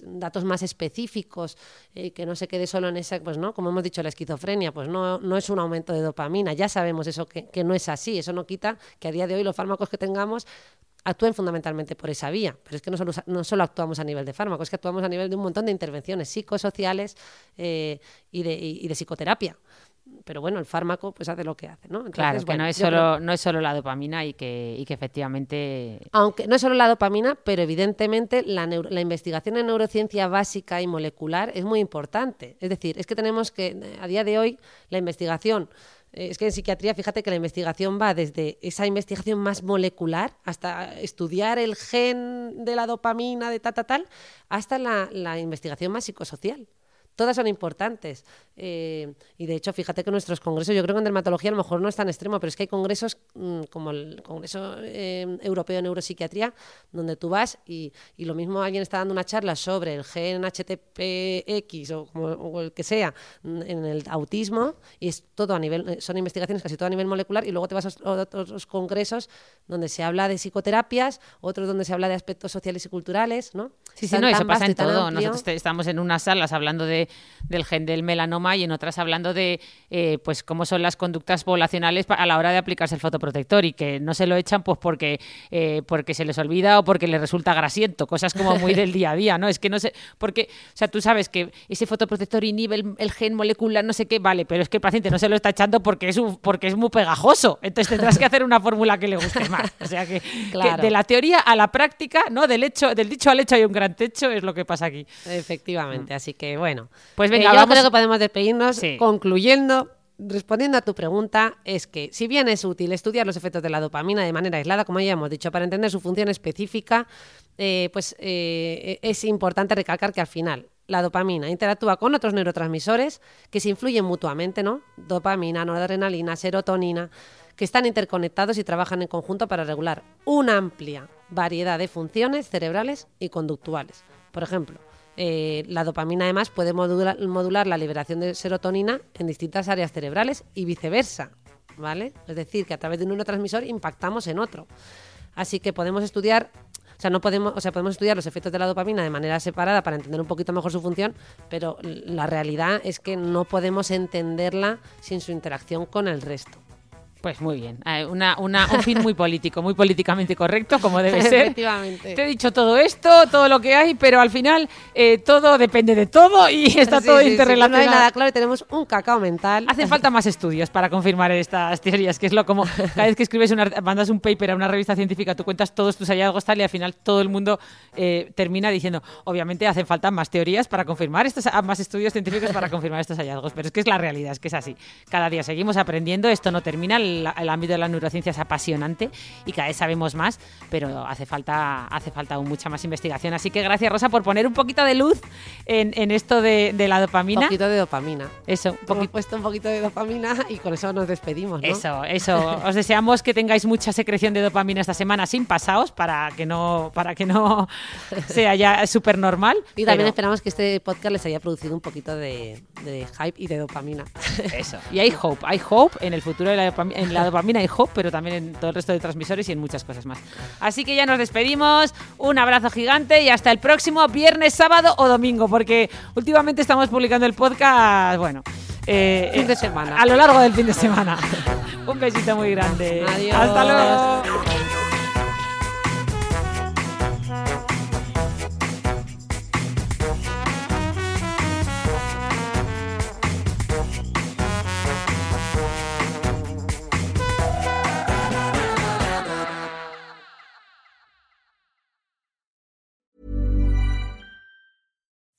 datos más específicos, eh, que no se quede solo en esa, pues no, como hemos dicho, la esquizofrenia, pues no, no es un aumento de dopamina, ya sabemos eso que, que no es así, eso no quita que a día de hoy los fármacos que tengamos actúen fundamentalmente por esa vía. Pero es que no solo, no solo actuamos a nivel de fármacos, es que actuamos a nivel de un montón de intervenciones psicosociales eh, y, de, y, de, psicoterapia. Pero bueno, el fármaco pues hace lo que hace, ¿no?
claro, que no, es solo, no es solo la dopamina y que, y que efectivamente...
Aunque no es solo la dopamina, pero evidentemente la, la investigación en neurociencia básica y molecular es muy importante. Es decir, es que tenemos que, a día de hoy, la investigación eh, es que en psiquiatría, fíjate que la investigación va desde esa investigación más molecular hasta estudiar el gen de la dopamina, de tal, tal, tal, hasta la, la investigación más psicosocial todas son importantes. Eh, y de hecho, fíjate que nuestros congresos, yo creo que en dermatología a lo mejor no es tan extremo, pero es que hay congresos mm, como el Congreso eh, Europeo de Neuropsiquiatría, donde tú vas y, y, lo mismo alguien está dando una charla sobre el gen HTPX o, como, el que sea mm, en el autismo, y es todo a nivel, eh, son investigaciones casi todo a nivel molecular, y luego te vas a otros congresos donde se habla de psicoterapias, otros donde se habla de aspectos sociales y culturales, ¿no?
Sí, sí, no, eso pasa en todo. Nosotros estamos en unas salas hablando de del gen del melanoma y en otras hablando de eh, pues cómo son las conductas poblacionales a la hora de aplicarse el fotoprotector y que no se lo echan pues porque, eh, porque se les olvida o porque les resulta grasiento, cosas como muy del día a día, ¿no? Es que no sé, porque, o sea, tú sabes que ese fotoprotector inhibe el, gen molecular, no sé qué, vale, pero es que el paciente no se lo está echando porque es, porque es muy pegajoso, entonces tendrás que hacer una fórmula que le guste más. O sea que, de la teoría a la práctica, ¿no? Del hecho, del dicho al hecho hay un gran techo, es lo que pasa aquí.
Efectivamente, así que bueno.
Pues venga, eh,
yo creo que podemos despedirnos concluyendo respondiendo a tu pregunta, es que si bien es útil estudiar los efectos de la dopamina de manera aislada, como ya hemos dicho, para entender su función específica, eh, pues eh, es importante recalcar que al final la dopamina interactúa con otros neurotransmisores que se influyen mutuamente, ¿no? Dopamina, noradrenalina, serotonina, que están interconectados y trabajan en conjunto para regular una amplia variedad de funciones cerebrales y conductuales. Por ejemplo, eh, la dopamina además puede modular, la liberación de serotonina en distintas áreas cerebrales y viceversa, ¿vale? Es decir, que a través de un neurotransmisor impactamos en otro. Así que podemos estudiar, o sea, no podemos, o sea, podemos estudiar los efectos de la dopamina de manera separada para entender un poquito mejor su función, pero la realidad es que no podemos entenderla sin su interacción con el resto.
Pues muy bien, eh, una, una, un fin muy político, muy políticamente correcto, como debe [laughs] ser.
Efectivamente.
Te he dicho todo esto, todo lo que hay, pero al final eh, todo depende de todo y [laughs] está todo interrelacionado.
no hay nada claro, tenemos un cacao mental.
Hacen falta más estudios para confirmar estas teorías, que es lo como [laughs] cada vez que escribes una, mandas un paper a una revista científica, tú cuentas todos tus hallazgos tal y al final todo el mundo eh, termina diciendo, obviamente hacen falta más teorías para confirmar estos, ah, más estudios científicos para confirmar estos hallazgos, pero es que es la realidad, es que es así. Cada día seguimos aprendiendo, esto no termina el, ámbito de la neurociencia es apasionante y cada vez sabemos más, pero hace falta, hace falta aún mucha más investigación. Así que gracias, Rosa, por poner un poquito de luz en, esto de, la dopamina.
Un poquito de dopamina.
Eso,
un puesto un poquito de dopamina y con eso nos despedimos. ¿no?
Eso, eso. Os deseamos que tengáis mucha secreción de dopamina esta semana sin pasaos para que no, para que no [laughs] sea ya súper normal.
Y también esperamos que este podcast les haya producido un poquito de, hype y de dopamina.
Eso. [laughs] Y hay hope, hay hope en el futuro de la en la dopamina y hope, pero también en todo el resto de transmisores y en muchas cosas más. Así que ya nos despedimos, un abrazo gigante y hasta el próximo viernes, sábado o domingo, porque últimamente estamos publicando el podcast, bueno,
eh, fin de semana.
A lo largo del fin de semana. [laughs] un besito muy grande.
Adiós.
Hasta luego.